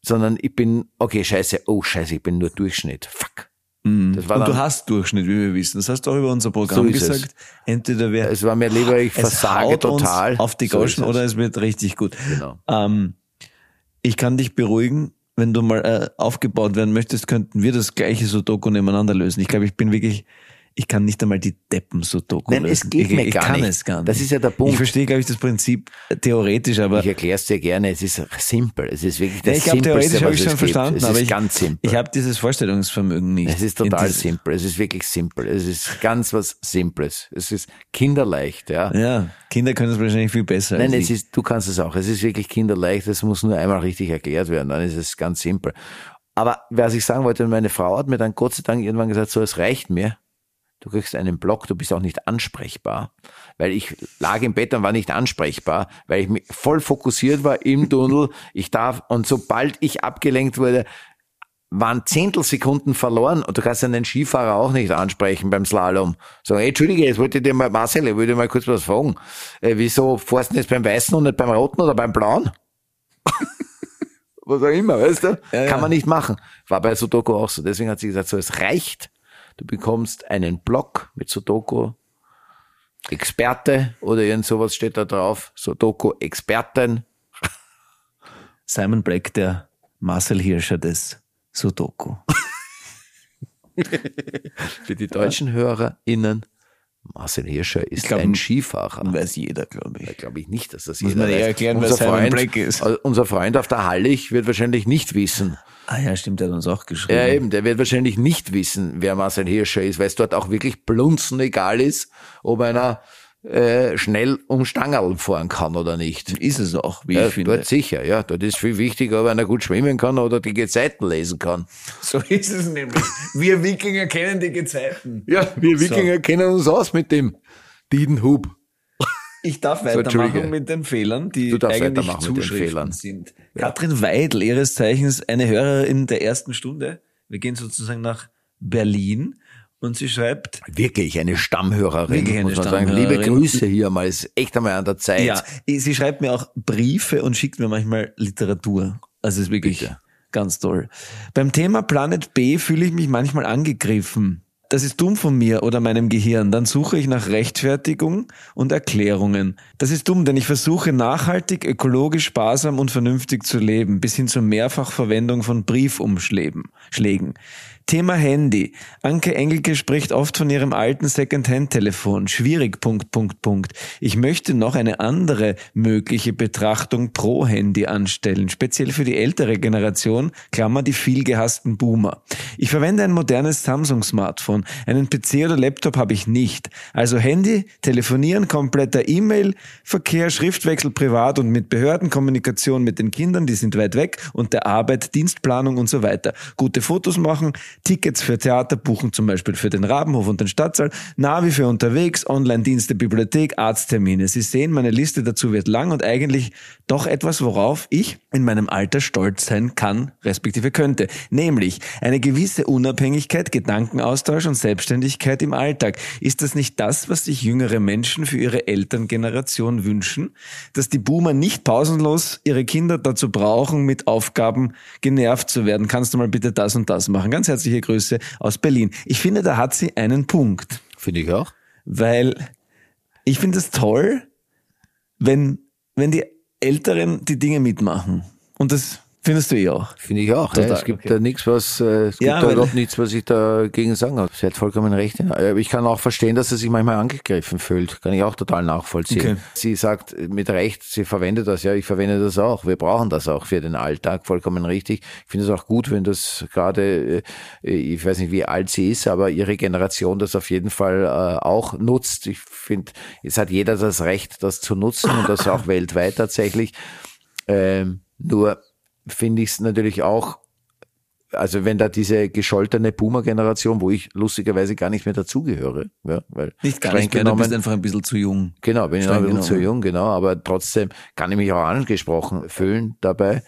sondern ich bin, okay, scheiße, oh scheiße, ich bin nur Durchschnitt. Fuck. War Und du hast Durchschnitt, wie wir wissen. Das hast du auch über unser Programm So ist es. gesagt. Entweder wer es war mir lieber, ich [LAUGHS] versage total. auf die So Goschen es. oder es wird richtig gut. Genau. Ähm, ich kann dich beruhigen, wenn du mal äh, aufgebaut werden möchtest, könnten wir das gleiche Sudoku nebeneinander lösen. Ich glaube, ich bin wirklich, ich kann nicht einmal die Deppen Sudoku Nein, lösen. es geht ich, mir ich gar kann nicht. es gar nicht. Das ist ja der Punkt. Ich verstehe, glaube ich, das Prinzip theoretisch, aber Ich erkläre es dir gerne, es ist simpel. Es ist wirklich Ja, das ich glaube, Simpelste, theoretisch habe ich schon verstanden, Es aber ist ich, ganz simpel. ich habe dieses Vorstellungsvermögen nicht. Es ist total simpel. Es ist wirklich simpel. Es ist ganz was Simples. Es ist kinderleicht, ja. Ja, Kinder können es wahrscheinlich viel besser Nein, es ich. ist, du kannst es auch. Es ist wirklich kinderleicht. Es muss nur einmal richtig erklärt werden. Dann ist es ganz simpel. Aber was ich sagen wollte, meine Frau hat mir dann Gott sei Dank irgendwann gesagt, so, es reicht mir. Du kriegst einen Block, du bist auch nicht ansprechbar. Weil ich lag im Bett und war nicht ansprechbar, weil ich mich voll fokussiert war im Tunnel. Ich darf, und sobald ich abgelenkt wurde, waren Zehntelsekunden verloren und du kannst einen Skifahrer auch nicht ansprechen beim Slalom. Sagen, hey, Entschuldige, jetzt wollte ich dir mal, Marcel, ich wollte dir mal kurz was fragen. Äh, wieso fährst du jetzt beim Weißen und nicht beim Roten oder beim Blauen? [LAUGHS] was auch immer, weißt du? Ja, Kann ja. man nicht machen. War bei Sudoku auch so. Deswegen hat sie gesagt, so, es reicht. Du bekommst einen Block mit Sudoku, Experte oder irgend sowas steht da drauf. Sudoku Experten. [LAUGHS] Simon Black, der Marcel Hirscher des Sudoku. [LAUGHS] Für die deutschen HörerInnen, Marcel Hirscher ist glaub, ein Skifahrer. Weiß jeder, glaube ich. Glaube ich nicht, dass das Muss jeder man eher weiß. erklären, unser Simon Freund, Black ist. äh, Unser Freund auf der Hallig wird wahrscheinlich nicht wissen. Ah ja, stimmt, der hat uns auch geschrieben. Ja, eben, der wird wahrscheinlich nicht wissen, wer Marcel Hirscher ist, weil es dort auch wirklich blunzen egal ist, ob einer äh, schnell um Stangerl fahren kann oder nicht. Ist es auch, wie Ja, ich finde. dort sicher, ja. Dort ist viel wichtiger, ob einer gut schwimmen kann oder die Gezeiten lesen kann. So ist es nämlich. Wir Wikinger kennen die Gezeiten. Ja, wir Wikinger kennen uns aus mit dem Diedenhub. Ich darf weitermachen mit den Fehlern, die Du darfst eigentlich weitermachen mit den Zuschriften Fehlern. sind. Katrin Weidel, ihres Zeichens eine Hörerin der ersten Stunde. Wir gehen sozusagen nach Berlin und sie schreibt, Wirklich eine Stammhörerin, Wirklich eine muss man sagen. Stammhörerin. Liebe Grüße hier mal, ist echt einmal an der Zeit. ja, sie schreibt mir auch Briefe und schickt mir manchmal Literatur. Also es ist wirklich Bitte. ganz toll. Beim Thema Planet B fühle ich mich manchmal angegriffen. Das ist dumm von mir oder meinem Gehirn. Dann suche ich nach Rechtfertigung und Erklärungen. Das ist dumm, denn ich versuche nachhaltig, ökologisch, sparsam und vernünftig zu leben, bis hin zur Mehrfachverwendung von Briefumschlägen. Thema Handy. Anke Engelke spricht oft von ihrem alten Second-Hand-Telefon. Schwierig, Punkt, Punkt, Punkt. Ich möchte noch eine andere mögliche Betrachtung pro Handy anstellen, speziell für die ältere Generation, Klammer die viel gehassten Boomer. Ich verwende ein modernes Samsung-Smartphone. Einen PC oder Laptop habe ich nicht. Also Handy, Telefonieren, kompletter E-Mail-Verkehr, Schriftwechsel privat und mit Behörden, Kommunikation mit den Kindern, die sind weit weg und der Arbeit, Dienstplanung und so weiter. Gute Fotos machen, Tickets für Theater buchen, zum Beispiel für den Rabenhof und den Stadtsaal, Navi für unterwegs, Online-Dienste, Bibliothek, Arzttermine. Sie sehen, meine Liste dazu wird lang und eigentlich doch etwas, worauf ich in meinem Alter stolz sein kann, respektive könnte. Nämlich eine gewisse Unabhängigkeit, Gedankenaustausch und Selbstständigkeit im Alltag. Ist das nicht das, was sich jüngere Menschen für ihre Elterngeneration wünschen? Dass die Boomer nicht pausenlos ihre Kinder dazu brauchen, mit Aufgaben genervt zu werden. Kannst du mal bitte das und das machen? Ganz herzliche Grüße aus Berlin. Ich finde, da hat sie einen Punkt, Finde ich auch. weil ich finde es toll, wenn, wenn die Älteren die Dinge mitmachen. Und das findest du auch. Finde ich auch. Ja. Total, Es gibt okay. da nichts, was, äh, es gibt Ja, da weil- überhaupt nichts, was ich dagegen sagen habe. Sie hat vollkommen recht. Ja. Aber Ich kann auch verstehen, dass sie sich manchmal angegriffen fühlt. Kann ich auch total nachvollziehen. Okay. Sie sagt mit Recht, sie verwendet das. Ja, ich verwende das auch. Wir brauchen das auch für den Alltag. Vollkommen richtig. Ich finde es auch gut, wenn das gerade, äh, ich weiß nicht, wie alt sie ist, aber ihre Generation das auf jeden Fall äh, auch nutzt. Ich finde, es hat jeder das Recht, das zu nutzen und das auch [LAUGHS] weltweit tatsächlich. Ähm, nur finde ich es natürlich auch also wenn da diese gescholtene Boomer-Generation, wo ich lustigerweise gar nicht mehr dazugehöre, ja, weil Nicht gar nicht mehr, du bist genommen- einfach ein bisschen zu jung. Genau, bin ich noch ein bisschen zu genommen. jung, genau, aber trotzdem kann ich mich auch angesprochen fühlen dabei.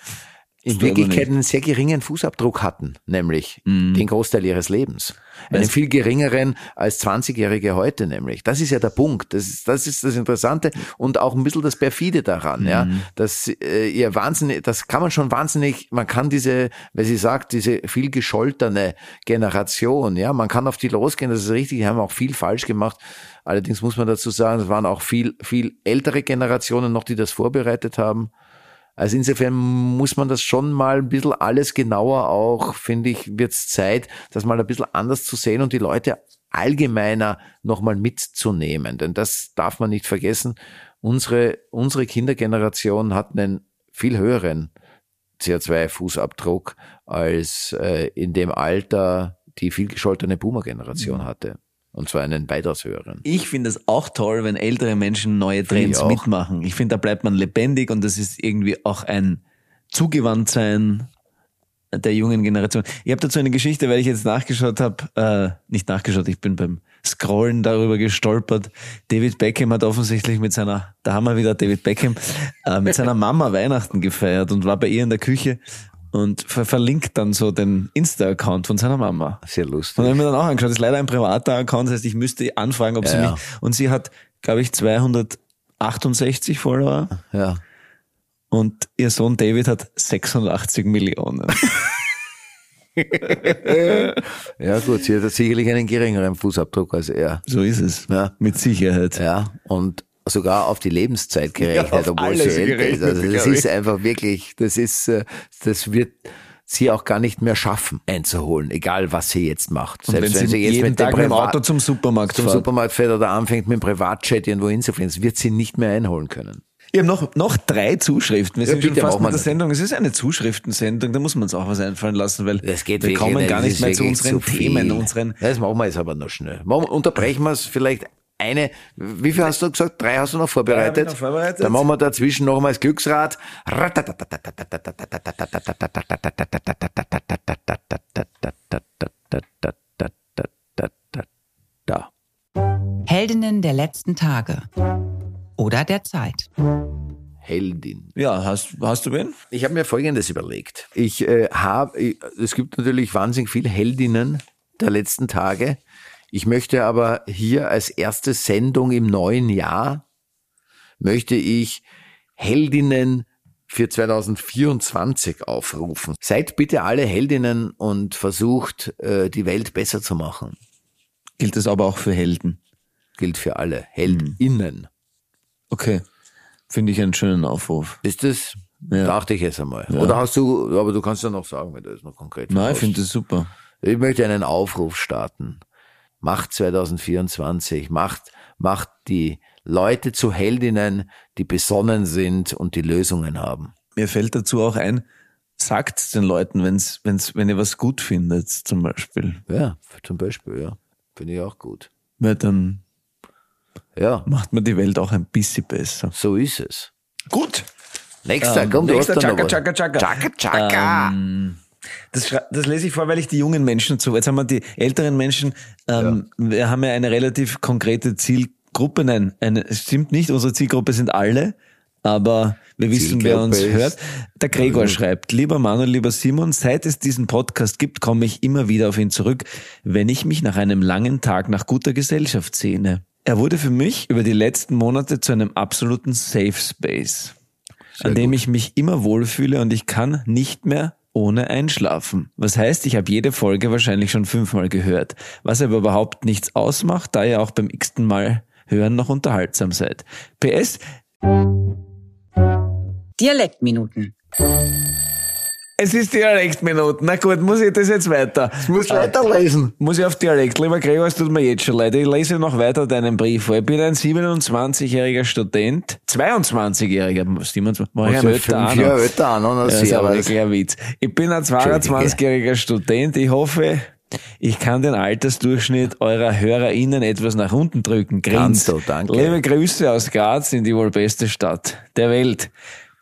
In Wirklichkeit einen sehr geringen Fußabdruck hatten, nämlich Mhm. den Großteil ihres Lebens. Einen viel geringeren als 20-Jährige heute nämlich. Das ist ja der Punkt. Das ist das, ist das Interessante und auch ein bisschen das Perfide daran, ja. Mhm. Dass äh, ihr wahnsinnig, das kann man schon wahnsinnig, man kann diese, weil sie sagt, diese viel gescholtene Generation, ja, man kann auf die losgehen, das ist richtig, die haben auch viel falsch gemacht. Allerdings muss man dazu sagen, es waren auch viel, viel ältere Generationen noch, die das vorbereitet haben. Also insofern muss man das schon mal ein bisschen alles genauer auch, finde ich, wird es Zeit, das mal ein bisschen anders zu sehen und die Leute allgemeiner nochmal mitzunehmen. Denn das darf man nicht vergessen. Unsere, unsere Kindergeneration hat einen viel höheren CO2-Fußabdruck als äh, in dem Alter die viel gescholtene Boomer-Generation hatte. Und zwar einen weitaus höheren. Ich finde es auch toll, wenn ältere Menschen neue ich Trends auch. mitmachen. Ich finde, da bleibt man lebendig und das ist irgendwie auch ein Zugewandtsein der jungen Generation. Ich habe dazu eine Geschichte, weil ich jetzt nachgeschaut habe, äh, nicht nachgeschaut, ich bin beim Scrollen darüber gestolpert. David Beckham hat offensichtlich mit seiner, da haben wir wieder David Beckham, äh, mit seiner [LAUGHS] Mama Weihnachten gefeiert und war bei ihr in der Küche und ver verlinkt dann so den Insta-Account von seiner Mama. Sehr Und lustig. dann haben wir dann auch angeschaut. Das ist leider ein privater Account, das heißt, ich müsste anfragen, ob sie Ja, mich. Und sie hat, glaube ich, 268 Follower Ja. und ihr Sohn David hat 86 Millionen. [LAUGHS] Ja gut, sie hat sicherlich einen geringeren Fußabdruck als er. So ist es. Ja. Mit Sicherheit. Ja, und sogar auf die Lebenszeit [LAUGHS] gerechnet, Ja, obwohl sie älter ist. gerechnet, Also das ist einfach wirklich, das ist, äh, das wird sie auch gar nicht mehr schaffen einzuholen, egal was sie jetzt macht. Und wenn sie jeden Tag mit dem Auto zum Supermarkt zum fährt. Supermarkt fährt oder anfängt mit dem Privatjet irgendwo hinzufliegen, das wird sie nicht mehr einholen können. Ich habe noch, noch drei Zuschriften. Wir Ja, sind schon fast mit der. Sendung. Es ist eine Zuschriftensendung, da muss man uns auch was einfallen lassen, weil wir kommen gar nicht mehr zu unseren. Themen, unseren Ja, Das machen wir jetzt aber noch schnell. Unterbrechen wir es vielleicht eine, wie viel hast du gesagt? Drei hast du noch vorbereitet? noch vorbereitet. Dann machen wir dazwischen noch mal das Glücksrad. Da. Heldinnen der letzten Tage oder der Zeit. Heldin. Ja, hast, hast du wen? Ich habe mir Folgendes überlegt. Ich äh, habe, es gibt natürlich wahnsinnig viele Heldinnen der letzten Tage. Ich möchte aber hier als erste Sendung im neuen Jahr möchte ich Heldinnen für 2024 aufrufen. Seid bitte alle Heldinnen und versucht, äh, die Welt besser zu machen. Gilt das aber auch für Helden? Gilt für alle. Heldinnen. Okay. Finde ich einen schönen Aufruf. Ist das? Ja. Dachte ich jetzt einmal. Oder hast du, aber du kannst ja noch sagen, wenn du es noch konkret Nein, ich finde das super. Ich möchte einen Aufruf starten. Macht 2024, macht, macht die Leute zu Heldinnen, die besonnen sind und die Lösungen haben. Mir fällt dazu auch ein, sagt den Leuten, wenn's, wenn's, wenn ihr was gut findet, zum Beispiel. Ja, zum Beispiel, ja. Finde ich auch gut. Weil dann Ja, macht man die Welt auch ein bisschen besser. so ist es. Gut. Nächster, Ähm, komm, du nächster hast Chaka. Chaka, Chaka. Chaka, Chaka. Ähm, das, das lese ich vor, weil ich die jungen Menschen zu. Jetzt haben wir die älteren Menschen. Ähm, Wir haben ja eine relativ konkrete Zielgruppe. Nein, eine, es stimmt nicht. Unsere Zielgruppe sind alle. Aber wir wissen, wer uns hört. Der Gregor schreibt, lieber Manuel, lieber Simon, seit es diesen Podcast gibt, komme ich immer wieder auf ihn zurück, wenn ich mich nach einem langen Tag nach guter Gesellschaft sehne. Er wurde für mich über die letzten Monate zu einem absoluten Safe Space an dem ich mich immer wohlfühle und ich kann nicht mehr ohne einschlafen. Was heißt, ich habe jede Folge wahrscheinlich schon fünfmal gehört, was aber überhaupt nichts ausmacht, da ihr auch beim x-ten Mal hören noch unterhaltsam seid. PS, Dialektminuten. Es ist Dialektminuten. Na gut, muss ich das jetzt weiter? Ich muss weiterlesen. Muss ich auf Dialekt. Lieber Gregor, es tut mir jetzt schon leid. Ich lese noch weiter deinen Brief vor. Ich bin ein 27-jähriger Student. 22-jähriger. 27, mach ich älter. Jahre älter na, Ja, ist sehr aber was. wirklich ein Witz. Ich bin ein 22-jähriger Student. Ich hoffe, ich kann den Altersdurchschnitt eurer HörerInnen etwas nach unten drücken. Grins. Kannst du, danke. Liebe Grüße aus Graz in die wohl beste Stadt der Welt.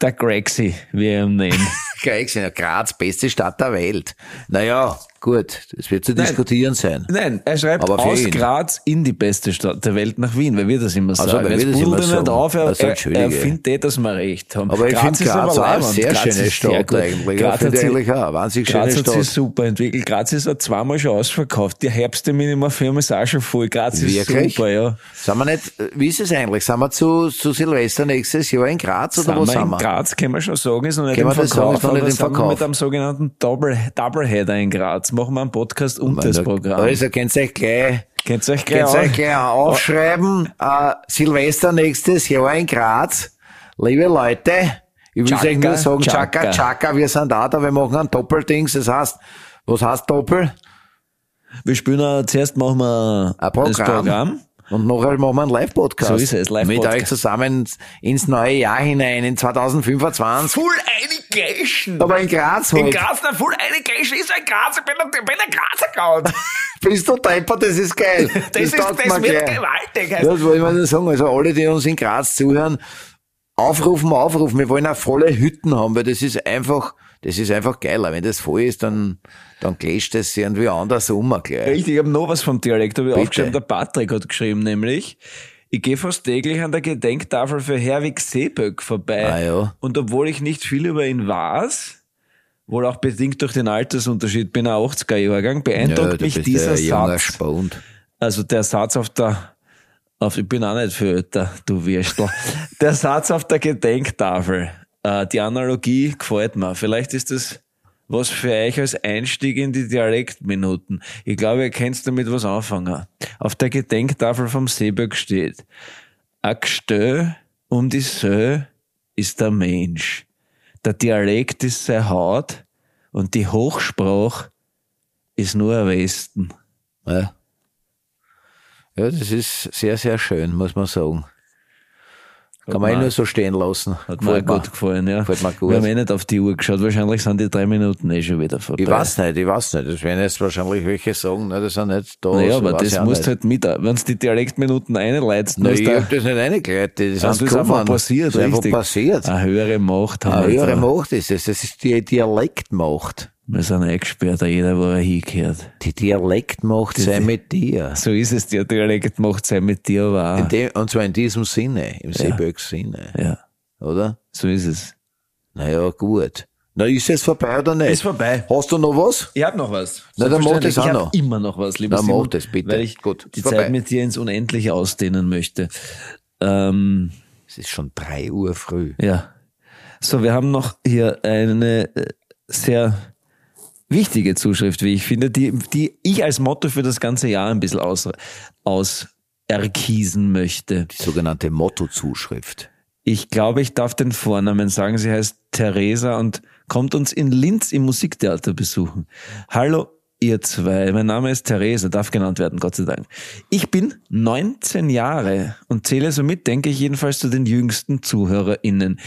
Der Grexy, wie er ihn nennen. Gleich gesehen, Graz, beste Stadt der Welt. Naja, gut, das wird zu diskutieren sein. Nein, er schreibt Aber aus ihn. Graz in die beste Stadt der Welt nach Wien, weil wir das immer Also, sagen. weil wir Jetzt das immer er sagen. auf, er, Also, er, er findet eh, dass wir recht haben. Aber ich finde Graz auch eine sehr Graz schöne Stadt eigentlich. Graz hat sich- eigentlich auch wahnsinnig schöne Graz hat sich Stadt. super entwickelt. Graz ist auch zweimal schon ausverkauft. Die Herbsttermine ist auch schon voll. Graz ist Wirklich? super, ja. Sind wir nicht, wie ist es eigentlich? Sind wir zu, zu Silvester nächstes Jahr in Graz oder Sind wo wir sind in wir? Graz, können wir schon sagen, ist noch nicht im wir sagen, Verkauf, ist noch nicht aber im sind wir Verkauf. mit einem sogenannten Double, Doubleheader in Graz. Machen wir einen Podcast und das Programm. Also könnt ihr euch gleich, Könnt ihr euch gleich könnt euch gleich aufschreiben, äh, Silvester nächstes Jahr in Graz. Liebe Leute, ich will euch nur sagen, Chaka, Chaka. Wir sind da, da, wir machen ein Doppeldings, das heißt, was heißt Doppel? Wir spielen zuerst machen wir Ein Programm. das Programm. Und nachher machen wir einen Live-Podcast. So ist es, Live-Podcast. Mit euch zusammen ins neue Jahr hinein, in 2025. Full Education. Aber in Graz halt. In Graz, na, Full Education ist ein Graz, ich bin ein, ich bin ein Grazer Gaut. [LAUGHS] Bist du deppert, das ist geil. Das, ist, taugt das wird gleich. gewaltig. Ja, Das wollte ich mal sagen. Also alle, die uns in Graz zuhören, aufrufen, aufrufen. Wir wollen auch volle Hütten haben, weil das ist einfach, das ist einfach geiler. Wenn das voll ist, dann, dann gläscht das irgendwie anders um gleich. Richtig, ich habe noch was vom Dialekt, habe ich Bitte. aufgeschrieben. Der Patrick hat geschrieben, nämlich, ich gehe fast täglich an der Gedenktafel für Herwig Seeböck vorbei. Ah, ja. Und obwohl ich nicht viel über ihn weiß, wohl auch bedingt durch den Altersunterschied, bin ein 80er-Jahrgang, beeindruckt du mich dieser Satz. Spund. Also der Satz auf der, auf, ich bin auch nicht für älter, du Würstel. der Satz auf der Gedenktafel, äh, die Analogie gefällt mir. Vielleicht ist das was für euch als Einstieg in die Dialektminuten. Ich glaube, ihr könnt damit was anfangen. Auf der Gedenktafel vom Seeböck steht, a Gestö um die Sö ist der Mensch. Der Dialekt ist sein Haut und die Hochsprache ist nur ein Westen. Ja. ja, das ist sehr, sehr schön, muss man sagen. Kann man eh nur so stehen lassen. Hat mir auch gut gefallen, ja. Gefällt mir gut. Wir haben eh nicht auf die Uhr geschaut. Wahrscheinlich sind die drei Minuten eh schon wieder vorbei. Ich weiß nicht, ich weiß nicht. Das werden jetzt wahrscheinlich welche sagen, ne, das sind nicht da. Naja, aber das musst halt mit, wenn du die Dialektminuten einleitst, musst ich hab das nicht reingeleitet. Das, Also das ist einfach passiert, das ist einfach passiert. eine höhere Macht haben. Eine wir höhere. Macht ist es. Das ist die Dialektmacht. Wir sind eingesperrt, jeder, wo er hingehört. Die Dialektmacht sei mit dir. So ist es, die Dialektmacht sei mit dir dem, und zwar in diesem Sinne, im Seeböcks Sinne. Ja, Oder? so ist es. Naja, gut. Na, ist es vorbei oder nicht? Ist vorbei. Hast du noch was? Ich hab noch was. Na, dann mach das auch ich noch. hab immer noch was, lieber Na, mach Simon, das bitte. Weil ich Gut, die vorbei. Zeit mit dir ins Unendliche ausdehnen möchte. Ähm, Es ist schon drei Uhr früh. Ja. So, wir haben noch hier eine äh, sehr wichtige Zuschrift, wie ich finde, die, die ich als Motto für das ganze Jahr ein bisschen aus, aus erkiesen möchte. Die sogenannte Motto-Zuschrift. Ich glaube, ich darf den Vornamen sagen. Sie heißt Theresa und kommt uns in Linz im Musiktheater besuchen. Hallo, ihr zwei. Mein Name ist Theresa, darf genannt werden, Gott sei Dank. Ich bin 19 Jahre und zähle somit, denke ich, jedenfalls zu den jüngsten ZuhörerInnen.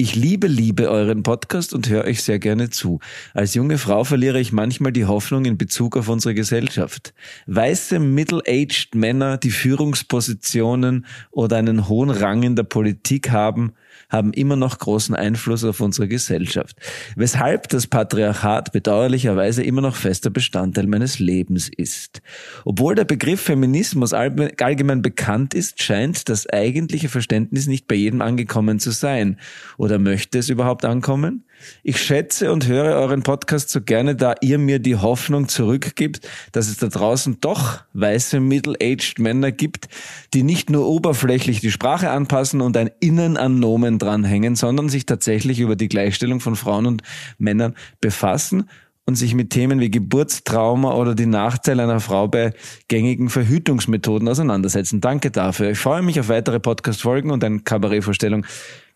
Ich liebe, liebe euren Podcast und höre euch sehr gerne zu. Als junge Frau verliere ich manchmal die Hoffnung in Bezug auf unsere Gesellschaft. Weiße, middle-aged Männer, die Führungspositionen oder einen hohen Rang in der Politik haben, haben immer noch großen Einfluss auf unsere Gesellschaft. Weshalb das Patriarchat bedauerlicherweise immer noch fester Bestandteil meines Lebens ist. Obwohl der Begriff Feminismus allgemein bekannt ist, scheint das eigentliche Verständnis nicht bei jedem angekommen zu sein. Oder möchte es überhaupt ankommen? Ich schätze und höre euren Podcast so gerne, da ihr mir die Hoffnung zurückgibt, dass es da draußen doch weiße middle-aged Männer gibt, die nicht nur oberflächlich die Sprache anpassen und ein Innen an Nomen dranhängen, sondern sich tatsächlich über die Gleichstellung von Frauen und Männern befassen und sich mit Themen wie Geburtstrauma oder die Nachteile einer Frau bei gängigen Verhütungsmethoden auseinandersetzen. Danke dafür. Ich freue mich auf weitere Podcast-Folgen und eine Kabarettvorstellung,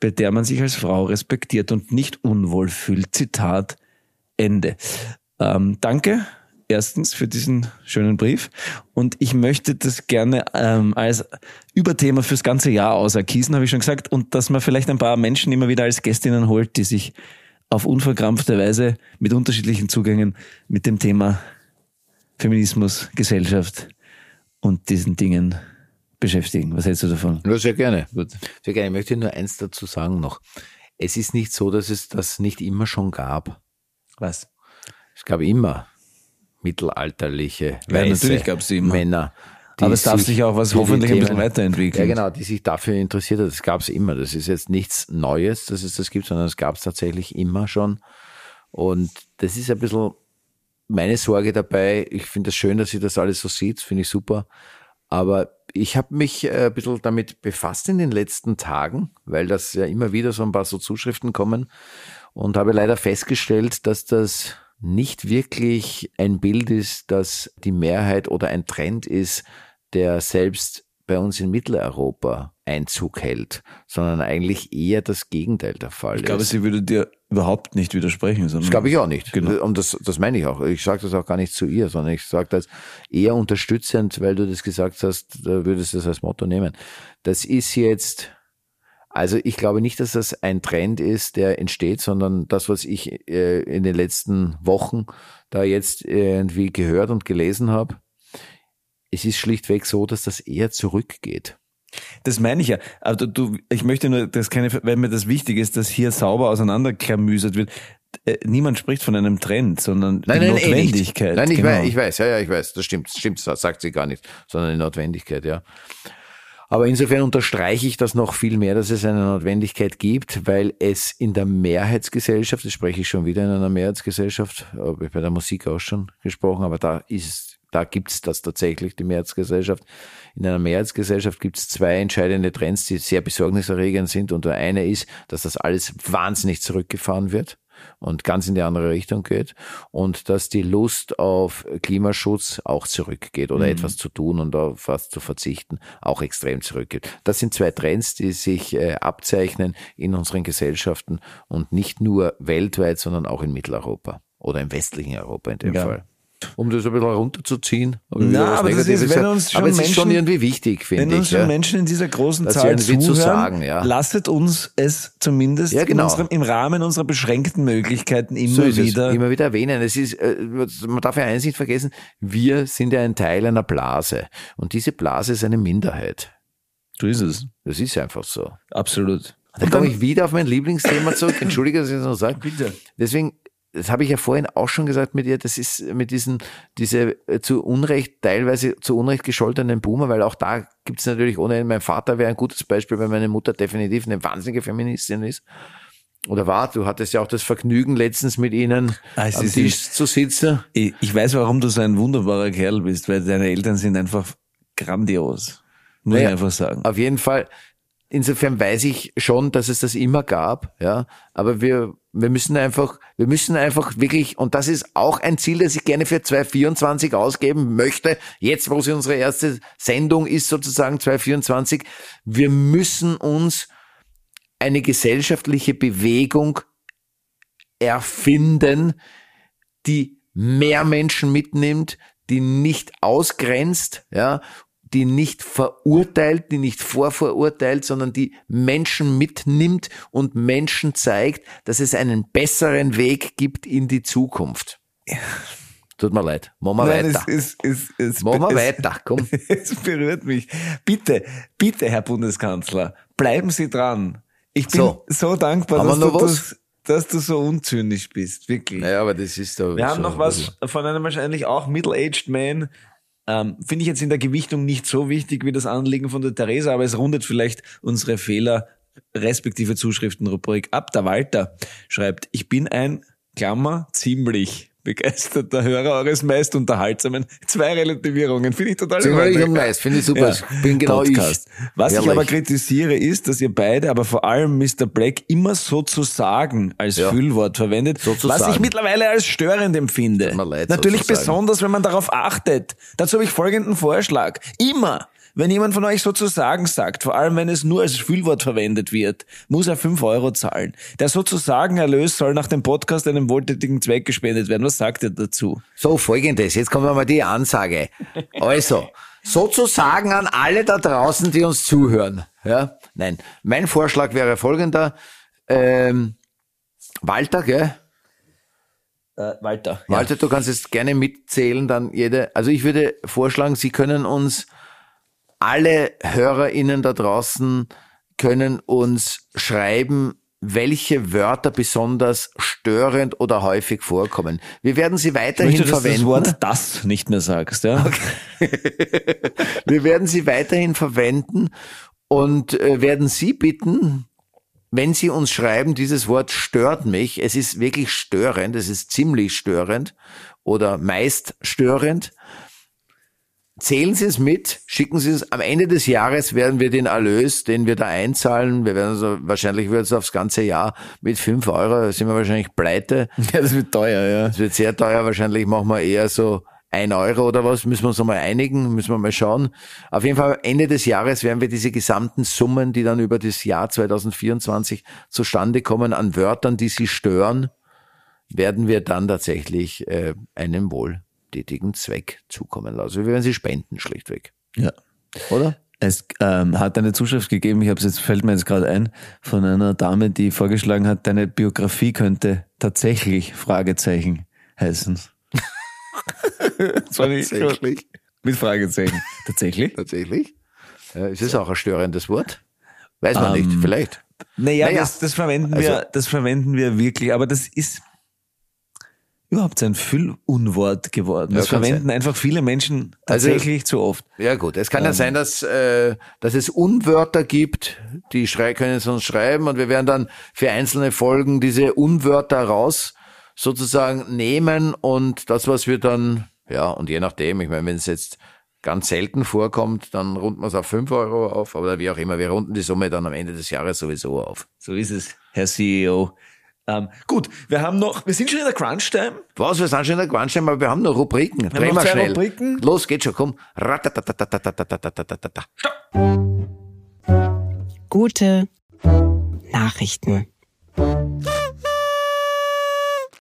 bei der man sich als Frau respektiert und nicht unwohl fühlt. Zitat Ende. Ähm, danke erstens für diesen schönen Brief und ich möchte das gerne ähm, als Überthema fürs ganze Jahr auserkiesen, habe ich schon gesagt, und dass man vielleicht ein paar Menschen immer wieder als Gästinnen holt, die sich auf unverkrampfte Weise mit unterschiedlichen Zugängen mit dem Thema Feminismus, Gesellschaft und diesen Dingen beschäftigen. Was hältst du davon? Ja, sehr gerne. Gut. Sehr gerne. Ich möchte nur eins dazu sagen noch. es ist nicht so, dass es das nicht immer schon gab. Was? Es gab immer mittelalterliche Ja, natürlich gab's die immer. Männer. die Aber es darf sich auch was hoffentlich ein bisschen Themen- weiterentwickeln. Ja, genau, die sich dafür interessiert hat. Das gab es immer. Das ist jetzt nichts Neues, dass es das gibt, sondern es gab es tatsächlich immer schon. Und das ist ein bisschen meine Sorge dabei. Ich finde es schön, dass sie das alles so sieht, finde ich super. Aber ich habe mich äh, ein bisschen damit befasst in den letzten Tagen, weil das ja immer wieder so ein paar so Zuschriften kommen und habe leider festgestellt, dass das nicht wirklich ein Bild ist, das die Mehrheit oder ein Trend ist, der selbst bei uns in Mitteleuropa Einzug hält, sondern eigentlich eher das Gegenteil der Fall Ich glaube, ist. sie würde dir überhaupt nicht widersprechen, sondern Das glaube ich auch nicht. Genau. Und das, das meine ich auch. Ich sage das auch gar nicht zu ihr, sondern ich sage das eher unterstützend, weil du das gesagt hast, da würdest du das als Motto nehmen. Das ist jetzt, also ich glaube nicht, dass das ein Trend ist, der entsteht, sondern das, was ich äh, in den letzten Wochen da jetzt irgendwie gehört und gelesen habe, es ist schlichtweg so, dass das eher zurückgeht. Das meine ich ja. Aber du, ich möchte nur, dass keine, weil mir das wichtig ist, dass hier sauber auseinanderklamüsert wird. Äh, Niemand spricht von einem Trend, sondern die eh nicht. Notwendigkeit. Nein, ich, genau. weiß, ich weiß, ja, ja, ich weiß, das stimmt, das stimmt, das sagt sie gar nicht, sondern die Notwendigkeit, ja. Aber insofern unterstreiche ich das noch viel mehr, dass es eine Notwendigkeit gibt, weil es in der Mehrheitsgesellschaft, das spreche ich schon wieder in einer Mehrheitsgesellschaft, habe ich bei der Musik auch schon gesprochen, aber da ist, da gibt es das tatsächlich, die Mehrheitsgesellschaft. In einer Mehrheitsgesellschaft gibt es zwei entscheidende Trends, die sehr besorgniserregend sind. Und der eine ist, dass das alles wahnsinnig zurückgefahren wird und ganz in die andere Richtung geht und dass die Lust auf Klimaschutz auch zurückgeht oder etwas zu tun und auf was zu verzichten auch extrem zurückgeht. Das sind zwei Trends, die sich äh, abzeichnen in unseren Gesellschaften und nicht nur weltweit, sondern auch in Mitteleuropa oder im westlichen Europa in dem Ja. Fall. Um das ein bisschen runterzuziehen. Na, aber das ist, wenn uns schon aber es ist schon Menschen- irgendwie wichtig, Wenn finde uns ich. schon Ja. Menschen in dieser großen Zahl zuhören, zu sagen, ja. lasset uns es zumindest Ja, genau. unserem, im Rahmen unserer beschränkten Möglichkeiten immer So wieder. Immer wieder erwähnen. Es ist, äh, man darf ja eins nicht vergessen, wir sind ja ein Teil einer Blase. Und diese Blase ist eine Minderheit. so ist es. Das ist einfach so. Absolut. Da komme ich wieder auf mein Lieblingsthema zurück. Entschuldige, dass ich das noch sage. Bitte. Deswegen, das habe ich ja vorhin auch schon gesagt mit ihr, das ist mit diesen, diese äh, zu Unrecht, teilweise zu Unrecht gescholtenen Boomer, weil auch da gibt es natürlich ohnehin, mein Vater wäre ein gutes Beispiel, weil meine Mutter definitiv eine wahnsinnige Feministin ist. Oder war, du hattest ja auch das Vergnügen, letztens mit ihnen es am Tisch zu sitzen. Ich, ich weiß, warum du so ein wunderbarer Kerl bist, weil deine Eltern sind einfach grandios. Muss Naja, ich einfach sagen. Auf jeden Fall. Insofern weiß ich schon, dass es das immer gab, ja. Aber wir, wir müssen einfach, wir müssen einfach wirklich, und das ist auch ein Ziel, das ich gerne für 2024 ausgeben möchte. Jetzt, wo sie unsere erste Sendung ist, sozusagen 2024. Wir müssen uns eine gesellschaftliche Bewegung erfinden, die mehr Menschen mitnimmt, die nicht ausgrenzt, ja, die nicht verurteilt, die nicht vorverurteilt, sondern die Menschen mitnimmt und Menschen zeigt, dass es einen besseren Weg gibt in die Zukunft. Tut mir leid. Machen wir Nein, weiter. es, es, es, es, Machen wir weiter, komm. [LAUGHS] Es berührt mich. Bitte, bitte, Herr Bundeskanzler, bleiben Sie dran. Ich bin So. so, dankbar, Haben dass du, was? das, dass du so unzynisch bist. Wirklich. Naja, aber das ist da. Wir haben so- noch was von einem wahrscheinlich auch middle-aged Man. Ähm, Finde ich jetzt in der Gewichtung nicht so wichtig wie das Anliegen von der Theresa, aber es rundet vielleicht unsere Fehler respektive Zuschriftenrubrik ab. Der Walter schreibt, ich bin ein, Klammer, ziemlich begeisterter Hörer eures meist unterhaltsamen. Zwei Relativierungen, finde ich total Ziemlich Ordnung. und nice, finde ich super. Ich bin genau Podcast. ich. Was ich Ehrlich. aber kritisiere, ist, dass ihr beide, aber vor allem Mr. Black, immer sozusagen als Ja. Füllwort verwendet, Sozusagen. was ich mittlerweile als störend empfinde. Leid, Natürlich sozusagen. besonders, wenn man darauf achtet. Dazu habe ich folgenden Vorschlag. Immer, wenn jemand von euch sozusagen sagt, vor allem wenn es nur als Füllwort verwendet wird, muss er 5 Euro zahlen. Der sozusagen Erlös soll nach dem Podcast einem wohltätigen Zweck gespendet werden. Was sagt ihr dazu? So, folgendes, jetzt kommt mal die Ansage. Also, sozusagen an alle da draußen, die uns zuhören. Ja, nein, mein Vorschlag wäre folgender. Ähm, Walter, gell? Äh, Walter. Walter, du kannst jetzt gerne mitzählen, dann jede. Also ich würde vorschlagen, Sie können uns alle HörerInnen da draußen können uns schreiben, welche Wörter besonders störend oder häufig vorkommen. Wir werden sie Ich weiterhin möchte, dass du das verwenden. Wort das nicht mehr sagst, ja? [LAUGHS] Wir werden sie weiterhin verwenden und äh, werden Sie bitten, wenn Sie uns schreiben, dieses Wort stört mich, es ist wirklich störend, es ist ziemlich störend oder meist störend, zählen Sie es mit, schicken Sie es, am Ende des Jahres werden wir den Erlös, den wir da einzahlen, wir werden so, wahrscheinlich wird es aufs ganze Jahr mit fünf Euro, da sind wir wahrscheinlich pleite, [LAUGHS] Ja, das wird teuer, ja. das wird sehr teuer, wahrscheinlich machen wir eher so ein Euro oder was, müssen wir uns nochmal einigen, müssen wir mal schauen. Auf jeden Fall Ende des Jahres werden wir diese gesamten Summen, die dann über das Jahr 2024 zustande kommen, an Wörtern, die Sie stören, werden wir dann tatsächlich äh, einem wohltätigen Zweck zukommen lassen. Wir werden sie spenden, schlichtweg. Ja. Oder? Es ähm, hat eine Zuschrift gegeben, ich habe es jetzt, fällt mir jetzt gerade ein, von einer Dame, die vorgeschlagen hat, deine Biografie könnte tatsächlich Fragezeichen heißen. [LAUGHS] Tatsächlich. Mit Fragezeichen. Tatsächlich? Tatsächlich? Ja, ist es auch ein störendes Wort? Weiß man Ähm, nicht, vielleicht. Naja, Naja, das, das verwenden also- wir, das verwenden wir wirklich, aber das ist überhaupt ein Füllunwort geworden. Ja, Das kann verwenden einfach viele Menschen Also- tatsächlich zu oft. Ja gut, es kann ja sein, dass, äh, dass es Unwörter gibt, die schrei können es uns schreiben und wir werden dann für einzelne Folgen diese Unwörter raus sozusagen nehmen und das, was wir dann, ja, und je nachdem, ich meine, wenn es jetzt ganz selten vorkommt, dann runden wir es auf 5 Euro auf, oder wie auch immer, wir runden die Summe dann am Ende des Jahres sowieso auf. So ist es, Herr CEO. Ähm, gut, wir haben noch, wir sind schon in der Crunch-Time. Was, wir sind schon in der Crunch-Time, aber wir haben noch Rubriken. Wir Drehen wir schnell. Rubriken. Los, geht schon, komm. Stopp! Gute Nachrichten.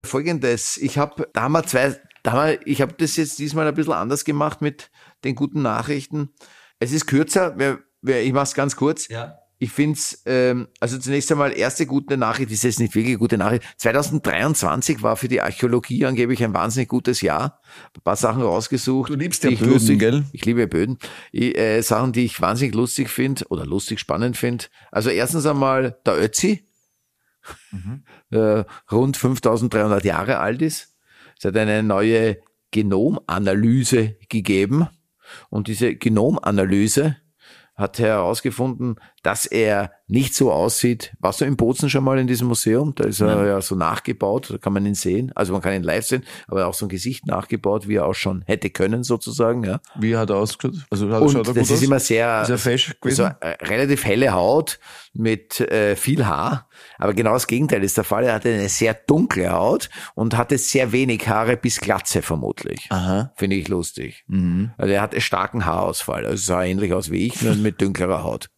Folgendes, ich habe damals zwei, damals, ich habe das jetzt diesmal ein bisschen anders gemacht mit den guten Nachrichten. Es ist kürzer, wir, wir, ich mache es ganz kurz. Ja. Ich finde es, ähm, also zunächst einmal erste gute Nachricht, ist jetzt nicht wirklich gute Nachricht. 2023 war für die Archäologie angeblich ein wahnsinnig gutes Jahr. Ein paar Sachen rausgesucht. Du liebst ja ich Böden, lustig, gell? Ich liebe Böden. Ich, äh, Sachen, die ich wahnsinnig lustig finde oder lustig spannend finde. Also erstens einmal der Ötzi, äh, rund 5300 Jahre alt ist. Es hat eine neue Genomanalyse gegeben. Und diese Genomanalyse hat herausgefunden, dass er nicht so aussieht. Warst du in Bozen schon mal in diesem Museum? Da ist er ja so nachgebaut, da kann man ihn sehen. Also man kann ihn live sehen, aber auch so ein Gesicht nachgebaut, wie er auch schon hätte können, sozusagen. Ja. Wie hat er ausgeschaut? Also hat, Und das gut ist aus? immer sehr, er fesch so gewesen? äh, relativ helle Haut mit äh, viel Haar. Aber genau das Gegenteil ist der Fall. Er hatte eine sehr dunkle Haut und hatte sehr wenig Haare bis Glatze vermutlich. Aha. Finde ich lustig. Mhm. Also er hatte starken Haarausfall. Also sah ähnlich aus wie ich, nur mit dünklerer Haut.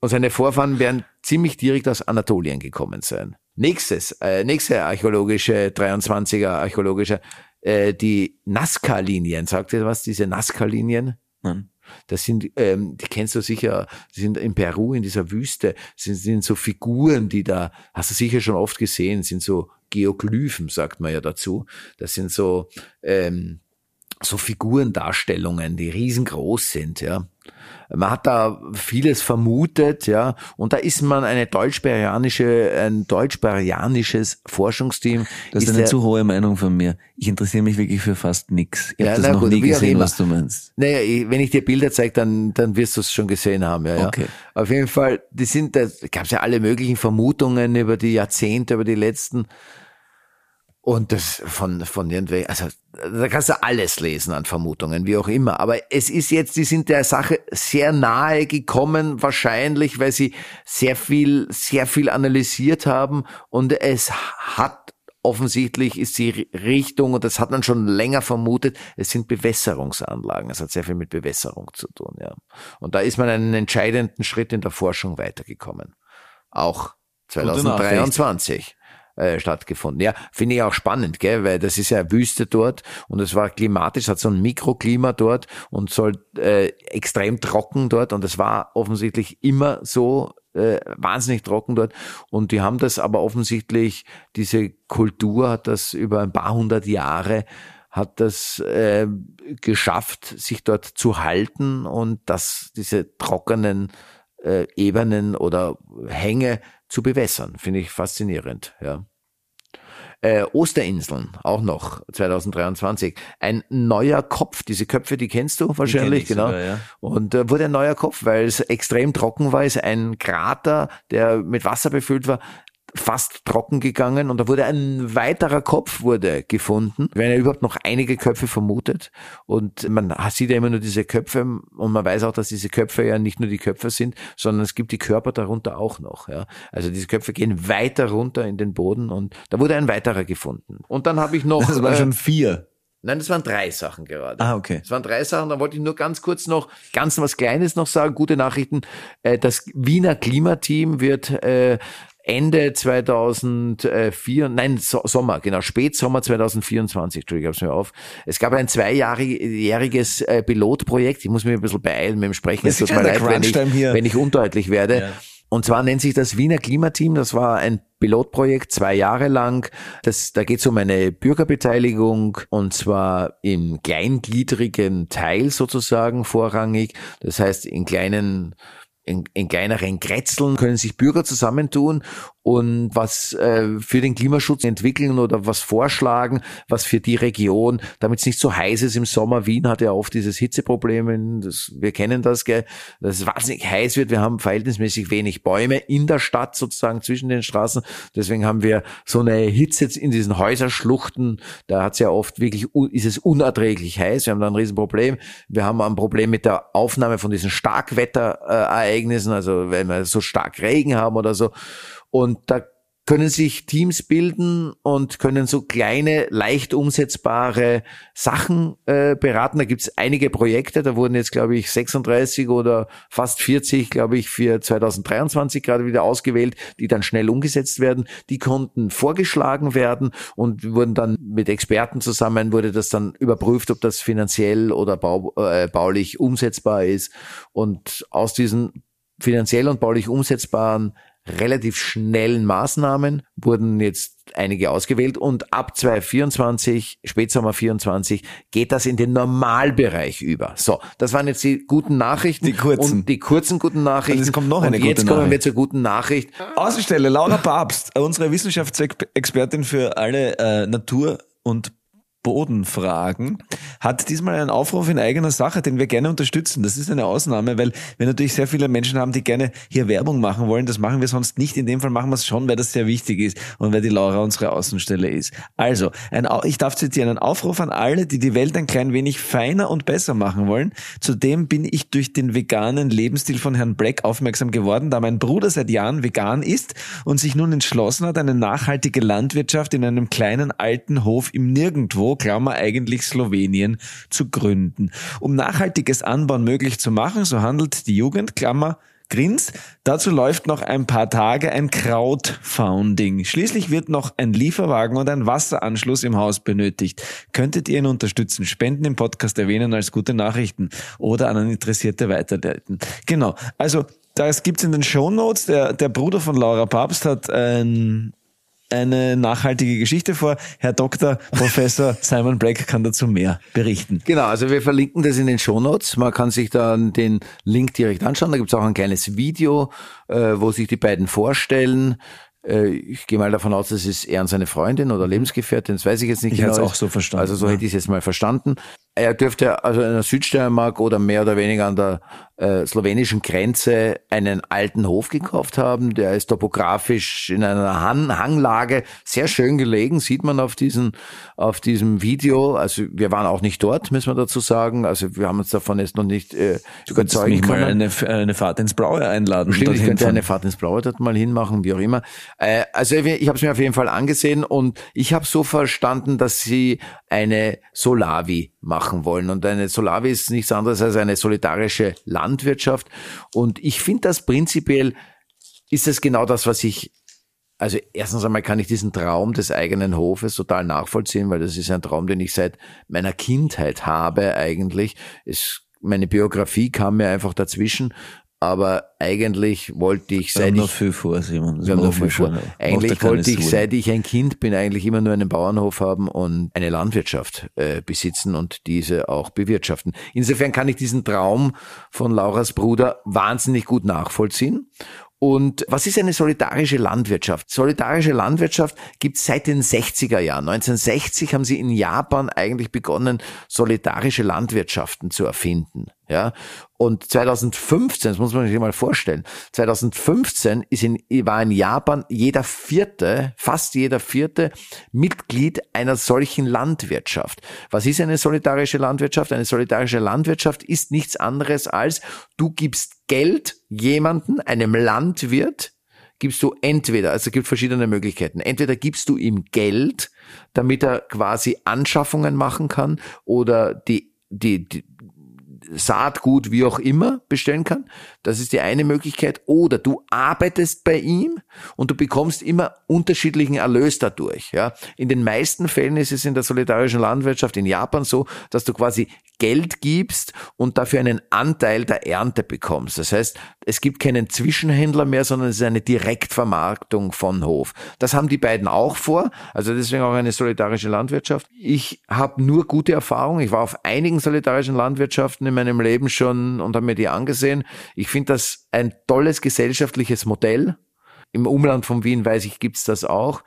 Und seine Vorfahren werden ziemlich direkt aus Anatolien gekommen sein. Nächstes, äh, nächste archäologische, 23er archäologische, äh, die Nazca-Linien. Sagt ihr was, diese Nazca-Linien? Nein. Das sind, ähm, die kennst du sicher, die sind in Peru, in dieser Wüste, sind, sind so Figuren, die da, hast du sicher schon oft gesehen, sind so Geoglyphen, sagt man ja dazu. Das sind so, ähm, so Figurendarstellungen, die riesengroß sind, ja. Man hat da vieles vermutet, ja, und da ist man eine deutsch-berianische, ein deutsch-berianisches Forschungsteam. Das ist eine der- zu hohe Meinung von mir. Ich interessiere mich wirklich für fast nix. Ich Ja, habe das noch gut, nie gesehen, was du meinst. Naja, ich- wenn ich dir Bilder zeige, dann, dann wirst du es schon gesehen haben. Ja, ja. Okay. Auf jeden Fall, die sind, da gab es ja alle möglichen Vermutungen über die Jahrzehnte, über die letzten. Und das von, von irgendwelchen, also da kannst du alles lesen an Vermutungen, wie auch immer. Aber es ist jetzt, die sind der Sache sehr nahe gekommen, wahrscheinlich, weil sie sehr viel, sehr viel analysiert haben und es hat offensichtlich ist die Richtung, und das hat man schon länger vermutet, es sind Bewässerungsanlagen. Es hat sehr viel mit Bewässerung zu tun, ja. Und da ist man einen entscheidenden Schritt in der Forschung weitergekommen. Auch 2023 äh, stattgefunden. Ja, finde ich auch spannend, gell, weil das ist ja Wüste dort und es war klimatisch, hat so ein Mikroklima dort und soll äh, extrem trocken dort und es war offensichtlich immer so äh, wahnsinnig trocken dort und die haben das aber offensichtlich, diese Kultur hat das über ein paar hundert Jahre hat das äh, geschafft, sich dort zu halten und dass diese trockenen äh, Ebenen oder Hänge zu bewässern. Finde ich faszinierend, ja. Äh, Osterinseln, auch noch 2023. Ein neuer Kopf, diese Köpfe, die kennst du wahrscheinlich, kenn genau. sogar, ja. Und äh, wurde ein neuer Kopf, weil es extrem trocken war, ist ein Krater, der mit Wasser befüllt war, fast trocken gegangen und da wurde ein weiterer Kopf wurde gefunden. Haben ja überhaupt noch einige Köpfe vermutet und man sieht ja immer nur diese Köpfe und man weiß auch, dass diese Köpfe ja nicht nur die Köpfe sind, sondern es gibt die Körper darunter auch noch. Ja. Also diese Köpfe gehen weiter runter in den Boden und da wurde ein weiterer gefunden. Und dann habe ich noch... Das waren äh, schon vier. Nein, das waren drei Sachen gerade. Ah, okay. Es waren drei Sachen. Da wollte ich nur ganz kurz noch ganz was Kleines noch sagen. Gute Nachrichten. Äh, Das Wiener Klimateam wird äh, Ende 2004, nein, So- Sommer, genau, Spätsommer 2024, Entschuldigung, ich hab's mir auf. Es gab ein zweijähriges äh, Pilotprojekt. Ich muss mich ein bisschen beeilen mit dem Sprechen. Es tut mir leid, wenn ich, wenn ich undeutlich werde. Ja. Und zwar nennt sich das Wiener Klimateam. Das war ein Pilotprojekt, zwei Jahre lang. Das, da geht es um eine Bürgerbeteiligung und zwar im kleingliedrigen Teil sozusagen vorrangig. Das heißt, in kleinen in, in kleineren Kretzeln können sich Bürger zusammentun und was äh, für den Klimaschutz entwickeln oder was vorschlagen, was für die Region, damit es nicht so heiß ist im Sommer. Wien hat ja oft dieses Hitzeproblem, das, wir kennen das, gell, dass es wahnsinnig heiß wird. Wir haben verhältnismäßig wenig Bäume in der Stadt sozusagen zwischen den Straßen. Deswegen haben wir so eine Hitze in diesen Häuserschluchten. Da hat es ja oft wirklich, ist es unerträglich heiß. Wir haben da ein Riesenproblem. Wir haben ein Problem mit der Aufnahme von diesen Starkwetterereignissen, also wenn wir so stark Regen haben oder so. Und da können sich Teams bilden und können so kleine, leicht umsetzbare Sachen äh, beraten. Da gibt's einige Projekte, da wurden jetzt, glaube ich, 36 oder fast 40, glaube ich, für 2023 gerade wieder ausgewählt, die dann schnell umgesetzt werden. Die konnten vorgeschlagen werden und wurden dann mit Experten zusammen, wurde das dann überprüft, ob das finanziell oder bau, äh, baulich umsetzbar ist. Und aus diesen finanziell und baulich umsetzbaren relativ schnellen Maßnahmen wurden jetzt einige ausgewählt und ab 2024, Spätsommer 24, geht das in den Normalbereich über. So, das waren jetzt die guten Nachrichten. Die kurzen. Und die kurzen guten Nachrichten. Und es kommt noch eine und jetzt gute kommen wir Nachricht. zur guten Nachricht. Außenstelle Laura Papst, unsere Wissenschaftsexpertin für alle äh, Natur- und Bodenfragen, hat diesmal einen Aufruf in eigener Sache, den wir gerne unterstützen. Das ist eine Ausnahme, weil wir natürlich sehr viele Menschen haben, die gerne hier Werbung machen wollen. Das machen wir sonst nicht. In dem Fall machen wir es schon, weil das sehr wichtig ist und weil die Laura unsere Außenstelle ist. Also, ein, ich darf zitieren, ein Aufruf an alle, die die Welt ein klein wenig feiner und besser machen wollen. Zudem bin ich durch den veganen Lebensstil von Herrn Black aufmerksam geworden, da mein Bruder seit Jahren vegan ist und sich nun entschlossen hat, eine nachhaltige Landwirtschaft in einem kleinen alten Hof im Nirgendwo, Klammer eigentlich Slowenien, zu gründen. Um nachhaltiges Anbauen möglich zu machen, so handelt die Jugend, Klammer, Grins. Dazu läuft noch ein paar Tage ein Crowdfunding. Schließlich wird noch ein Lieferwagen und ein Wasseranschluss im Haus benötigt. Könntet ihr ihn unterstützen? Spenden im Podcast erwähnen als gute Nachrichten oder an Interessierte weiterleiten. Genau. Also, das gibt's in den Shownotes. Der, der Bruder von Laura Papst hat ein, eine nachhaltige Geschichte vor. Herr Dr. Professor [LAUGHS] Simon Black kann dazu mehr berichten. Genau, also wir verlinken das in den Shownotes. Man kann sich dann den Link direkt anschauen. Da gibt's auch ein kleines Video, äh, wo sich die beiden vorstellen. Äh, ich gehe mal davon aus, das ist er und seine Freundin oder Lebensgefährtin, das weiß ich jetzt nicht Ich genau. hätte es auch so verstanden, Also so ja. hätte ich es jetzt mal verstanden. Er dürfte also in der Südsteiermark oder mehr oder weniger an der äh, slowenischen Grenze einen alten Hof gekauft haben. Der ist topografisch in einer Han Hanglage sehr schön gelegen, sieht man auf, diesen, auf diesem Video. Also wir waren auch nicht dort, müssen wir dazu sagen. Also wir haben uns davon jetzt noch nicht äh, Du überzeugen mich mal können. eine, eine Fahrt ins Blaue einladen. Stimmt, ich könnte fahren. eine Fahrt ins Blaue dort mal hinmachen, wie auch immer. Äh, also ich habe es mir auf jeden Fall angesehen und ich habe so verstanden, dass sie eine Solavi machen wollen. Und eine Solavi ist nichts anderes als eine solidarische Landwirtschaft. Und ich finde das prinzipiell, ist das genau das, was ich also erstens einmal kann ich diesen Traum des eigenen Hofes total nachvollziehen, weil das ist ein Traum, den ich seit meiner Kindheit habe eigentlich. Es, meine Biografie kam mir einfach dazwischen. Aber eigentlich wollte ich, Wir haben seit noch ich viel vor, Simon. Wir haben noch viel vor. Eigentlich wollte ich, seit ich ein Kind bin, eigentlich immer nur einen Bauernhof haben und eine Landwirtschaft äh, besitzen und diese auch bewirtschaften. Insofern kann ich diesen Traum von Lauras Bruder wahnsinnig gut nachvollziehen. Und was ist eine solidarische Landwirtschaft? Solidarische Landwirtschaft gibt es seit den 60er Jahren. 1960 haben sie in Japan eigentlich begonnen, solidarische Landwirtschaften zu erfinden. Ja, und 2015, das muss man sich mal vorstellen, 2015 ist in, war in Japan jeder vierte, fast jeder vierte Mitglied einer solchen Landwirtschaft. Was ist eine solidarische Landwirtschaft? Eine solidarische Landwirtschaft ist nichts anderes als, du gibst Geld jemanden, einem Landwirt, gibst du entweder, also es gibt verschiedene Möglichkeiten. Entweder gibst du ihm Geld, damit er quasi Anschaffungen machen kann oder die, die, die Saatgut, wie auch immer, bestellen kann. Das ist die eine Möglichkeit. Oder du arbeitest bei ihm und du bekommst immer unterschiedlichen Erlös dadurch. Ja. In den meisten Fällen ist es in der solidarischen Landwirtschaft in Japan so, dass du quasi Geld gibst und dafür einen Anteil der Ernte bekommst. Das heißt, es gibt keinen Zwischenhändler mehr, sondern es ist eine Direktvermarktung von Hof. Das haben die beiden auch vor, also deswegen auch eine solidarische Landwirtschaft. Ich habe nur gute Erfahrungen. Ich war auf einigen solidarischen Landwirtschaften in meinem Leben schon und habe mir die angesehen. Ich finde das ein tolles gesellschaftliches Modell. Im Umland von Wien weiß ich, gibt's das auch.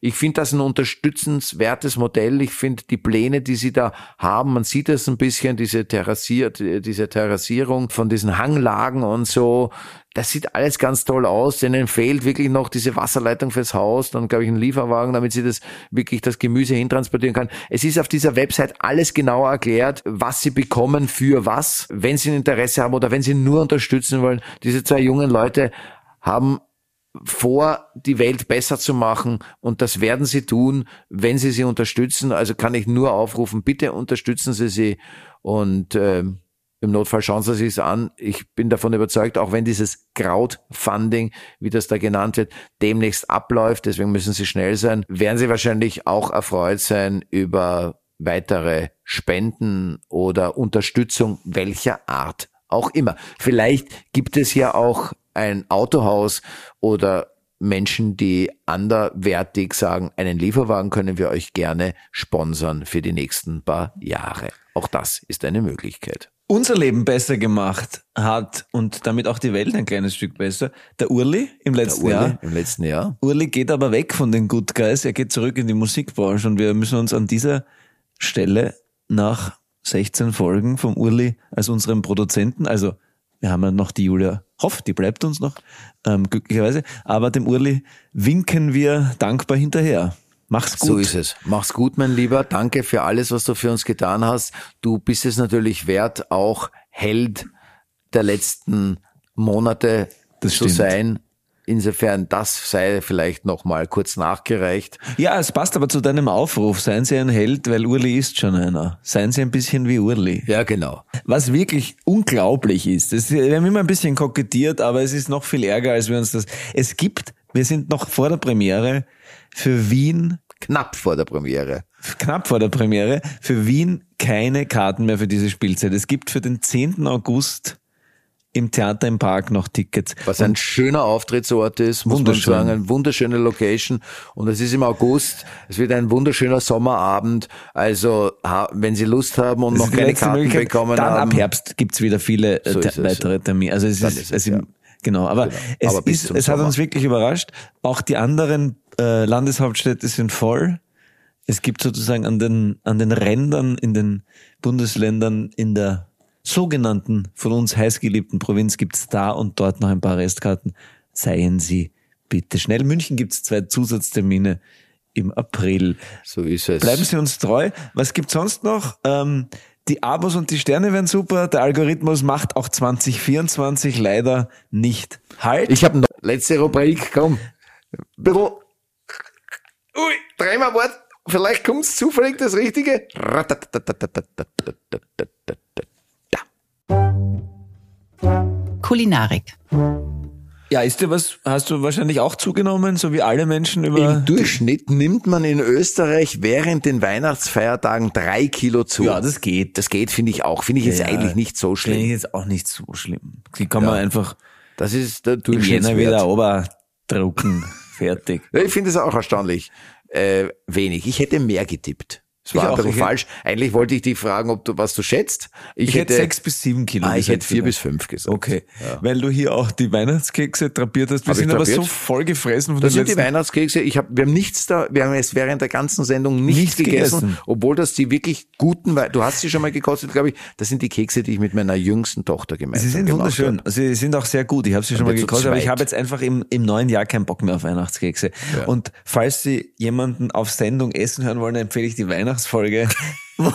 Ich finde das ein unterstützenswertes Modell. Ich finde die Pläne, die sie da haben, man sieht das ein bisschen, diese, Terrassier, diese Terrassierung von diesen Hanglagen und so. Das sieht alles ganz toll aus. Denen fehlt wirklich noch diese Wasserleitung fürs Haus, dann glaube ich ein Lieferwagen, damit sie das wirklich das Gemüse hintransportieren kann. Es ist auf dieser Website alles genau erklärt, was sie bekommen für was, wenn sie ein Interesse haben oder wenn sie nur unterstützen wollen. Diese zwei jungen Leute haben vor, die Welt besser zu machen. Und das werden sie tun, wenn sie sie unterstützen. Also kann ich nur aufrufen, bitte unterstützen Sie sie. Und ähm, im Notfall schauen Sie sich an. Ich bin davon überzeugt, auch wenn dieses Crowdfunding, wie das da genannt wird, demnächst abläuft, deswegen müssen Sie schnell sein, werden Sie wahrscheinlich auch erfreut sein über weitere Spenden oder Unterstützung welcher Art auch immer. Vielleicht gibt es ja auch ein Autohaus oder Menschen, die anderwertig sagen, einen Lieferwagen können wir euch gerne sponsern für die nächsten paar Jahre. Auch das ist eine Möglichkeit. unser Leben besser gemacht hat und damit auch die Welt ein kleines Stück besser. Der Urli im letzten Urli Jahr. im letzten Jahr. Urli geht aber weg von den Good Guys, er geht zurück in die Musikbranche und wir müssen uns an dieser Stelle nach 16 Folgen vom Urli als unserem Produzenten, also wir haben ja noch die Julia Hoff, die bleibt uns noch, ähm, glücklicherweise, aber dem Urli winken wir dankbar hinterher. Mach's gut. So ist es. Mach's gut, mein Lieber. Danke für alles, was du für uns getan hast. Du bist es natürlich wert, auch Held der letzten Monate Das zu stimmt. sein. Insofern, das sei vielleicht noch mal kurz nachgereicht. Ja, es passt aber zu deinem Aufruf. Seien Sie ein Held, weil Urli ist schon einer. Seien Sie ein bisschen wie Urli. Ja, genau. Was wirklich unglaublich ist, das, wir haben immer ein bisschen kokettiert, aber es ist noch viel ärger, als wir uns das. Es gibt, wir sind noch vor der Premiere für Wien, Knapp vor der Premiere. knapp vor der Premiere, für Wien keine Karten mehr für diese Spielzeit. Es gibt für den 10. August im Theater im Park noch Tickets. Was ein schöner Auftrittsort ist, muss man sagen, eine wunderschöne Location. Und es ist im August, es wird ein wunderschöner Sommerabend. Also, wenn Sie Lust haben und Das noch keine Karten Möglichkeit. bekommen Dann haben. ab Herbst gibt's wieder viele äh, So weitere Termine. Also es Dann ist, ist es, ja. genau. Aber Genau. es Aber ist, es hat uns wirklich überrascht. Auch die anderen äh, Landeshauptstädte sind voll. Es gibt sozusagen an den an den Rändern in den Bundesländern in der sogenannten von uns heißgeliebten Provinz gibt's da und dort noch ein paar Restkarten. Seien Sie bitte schnell. München gibt's zwei Zusatztermine im April. So ist es. Bleiben Sie uns treu. Was gibt's sonst noch? Ähm, die Abos und die Sterne wären super. Der Algorithmus macht auch 2024 leider nicht halt. Ich habe noch letzte Rubrik, komm. Bisschen. Ui, dreimal Wort. Vielleicht kommt's zufällig das Richtige. Kulinarik. Ja, ist dir was, hast du wahrscheinlich auch zugenommen, so wie alle Menschen über... Im Durchschnitt nimmt man in Österreich während den Weihnachtsfeiertagen drei Kilo zu. Ja, das geht. Das geht, finde ich auch. Finde ich jetzt Ja, eigentlich nicht so Finde ich schlimm. jetzt auch nicht so schlimm. Die kann man Ja. einfach Das ist der im Jänner Durchschnittswert. wieder oberdrucken. [LAUGHS] Fertig. Ich finde es auch erstaunlich äh, wenig. Ich hätte mehr getippt. Es war Ich Ich hätte- falsch. Eigentlich wollte ich dich fragen, ob du was du schätzt. Ich, hätte sechs bis sieben Kilo ah, ich hätte vier bis fünf gesagt. Okay, weil du hier auch die Weihnachtskekse drapiert hast. Wir Hab ich sind aber so voll gefressen von Das den sind die Weihnachtskekse. Ich hab, wir haben nichts da, wir haben es während der ganzen Sendung nichts, Nichts gegessen, gegessen. obwohl das die wirklich guten, Wei- du hast sie schon mal gekostet, glaube ich. Das sind die Kekse, die ich mit meiner jüngsten Tochter gemeinsam Sie sind gemacht wunderschön. habe. Sie sind auch sehr gut. Ich habe sie schon mal gekostet, aber ich habe jetzt einfach im, im neuen Jahr keinen Bock mehr auf Weihnachtskekse. Und falls Sie jemanden auf Sendung essen hören wollen, empfehle ich die Weihnachtsfolge. [LAUGHS] wo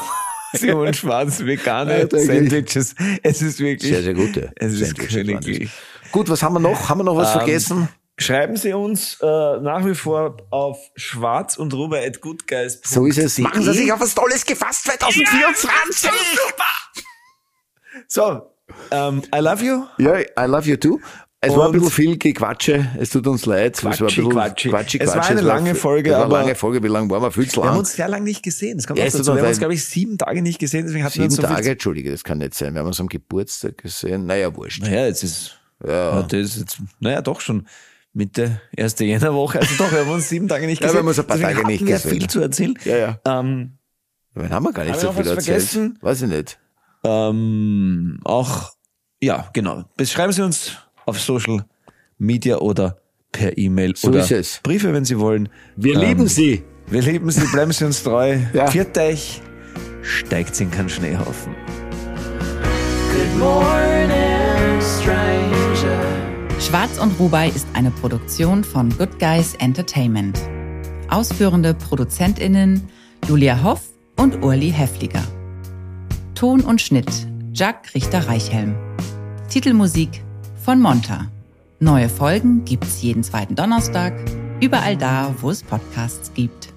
Simon Schwarz vegane Ja. Sandwiches. Es ist wirklich Sehr, sehr gute Es ist königlich. Gut, was haben wir noch? Haben wir noch was Ähm, vergessen? Schreiben Sie uns äh, nach wie vor auf schwarz und rüber at goodguys. So ist es. Machen Sie sich auf was Tolles gefasst 2024. So, ähm, I love you. Ja, I love you too. Es war ein bisschen viel Gequatsche. Es tut uns leid. es war ein Quatschi, bisschen Quatschi. Quatschi, Es war Quatschi. eine lange Folge, es war eine aber- lange Folge. Wie lange waren wir? Viel zu Wir haben lang. uns sehr lange nicht gesehen. Das kommt Ja, auch es dazu. Wir haben uns, glaube ich, sieben Tage nicht gesehen. Deswegen hatten wir Sieben uns so Tage, viel Entschuldige, das kann nicht sein. Wir haben uns am Geburtstag gesehen. Naja, wurscht. Naja, jetzt ist, ja. das ist jetzt, naja, doch schon Mitte erste Jännerwoche. Also doch, wir haben uns sieben Tage nicht [LAUGHS] Ja, gesehen. wir haben uns ein paar Deswegen Tage nicht wir gesehen. viel zu erzählen. Ja, ja. Ähm, Wen haben wir gar nicht so wir viel erzählt. vergessen? Weiß ich nicht. ähm, auch, ja, genau. Beschreiben Sie uns auf Social Media oder per E-Mail So oder ist es. Briefe, wenn Sie wollen. Wir Ähm, lieben Sie. Wir lieben Sie, bleiben Sie uns treu. [LAUGHS] Ja. Viert euch, steigt in keinen Schneehaufen. Good morning, stranger. Schwarz und Rubai ist eine Produktion von Good Guys Entertainment. Ausführende ProduzentInnen Julia Hoff und Urli Heffliger. Ton und Schnitt Jack Richter-Reichhelm. Titelmusik von Monta. Neue Folgen gibt's jeden zweiten Donnerstag, überall da, wo es Podcasts gibt.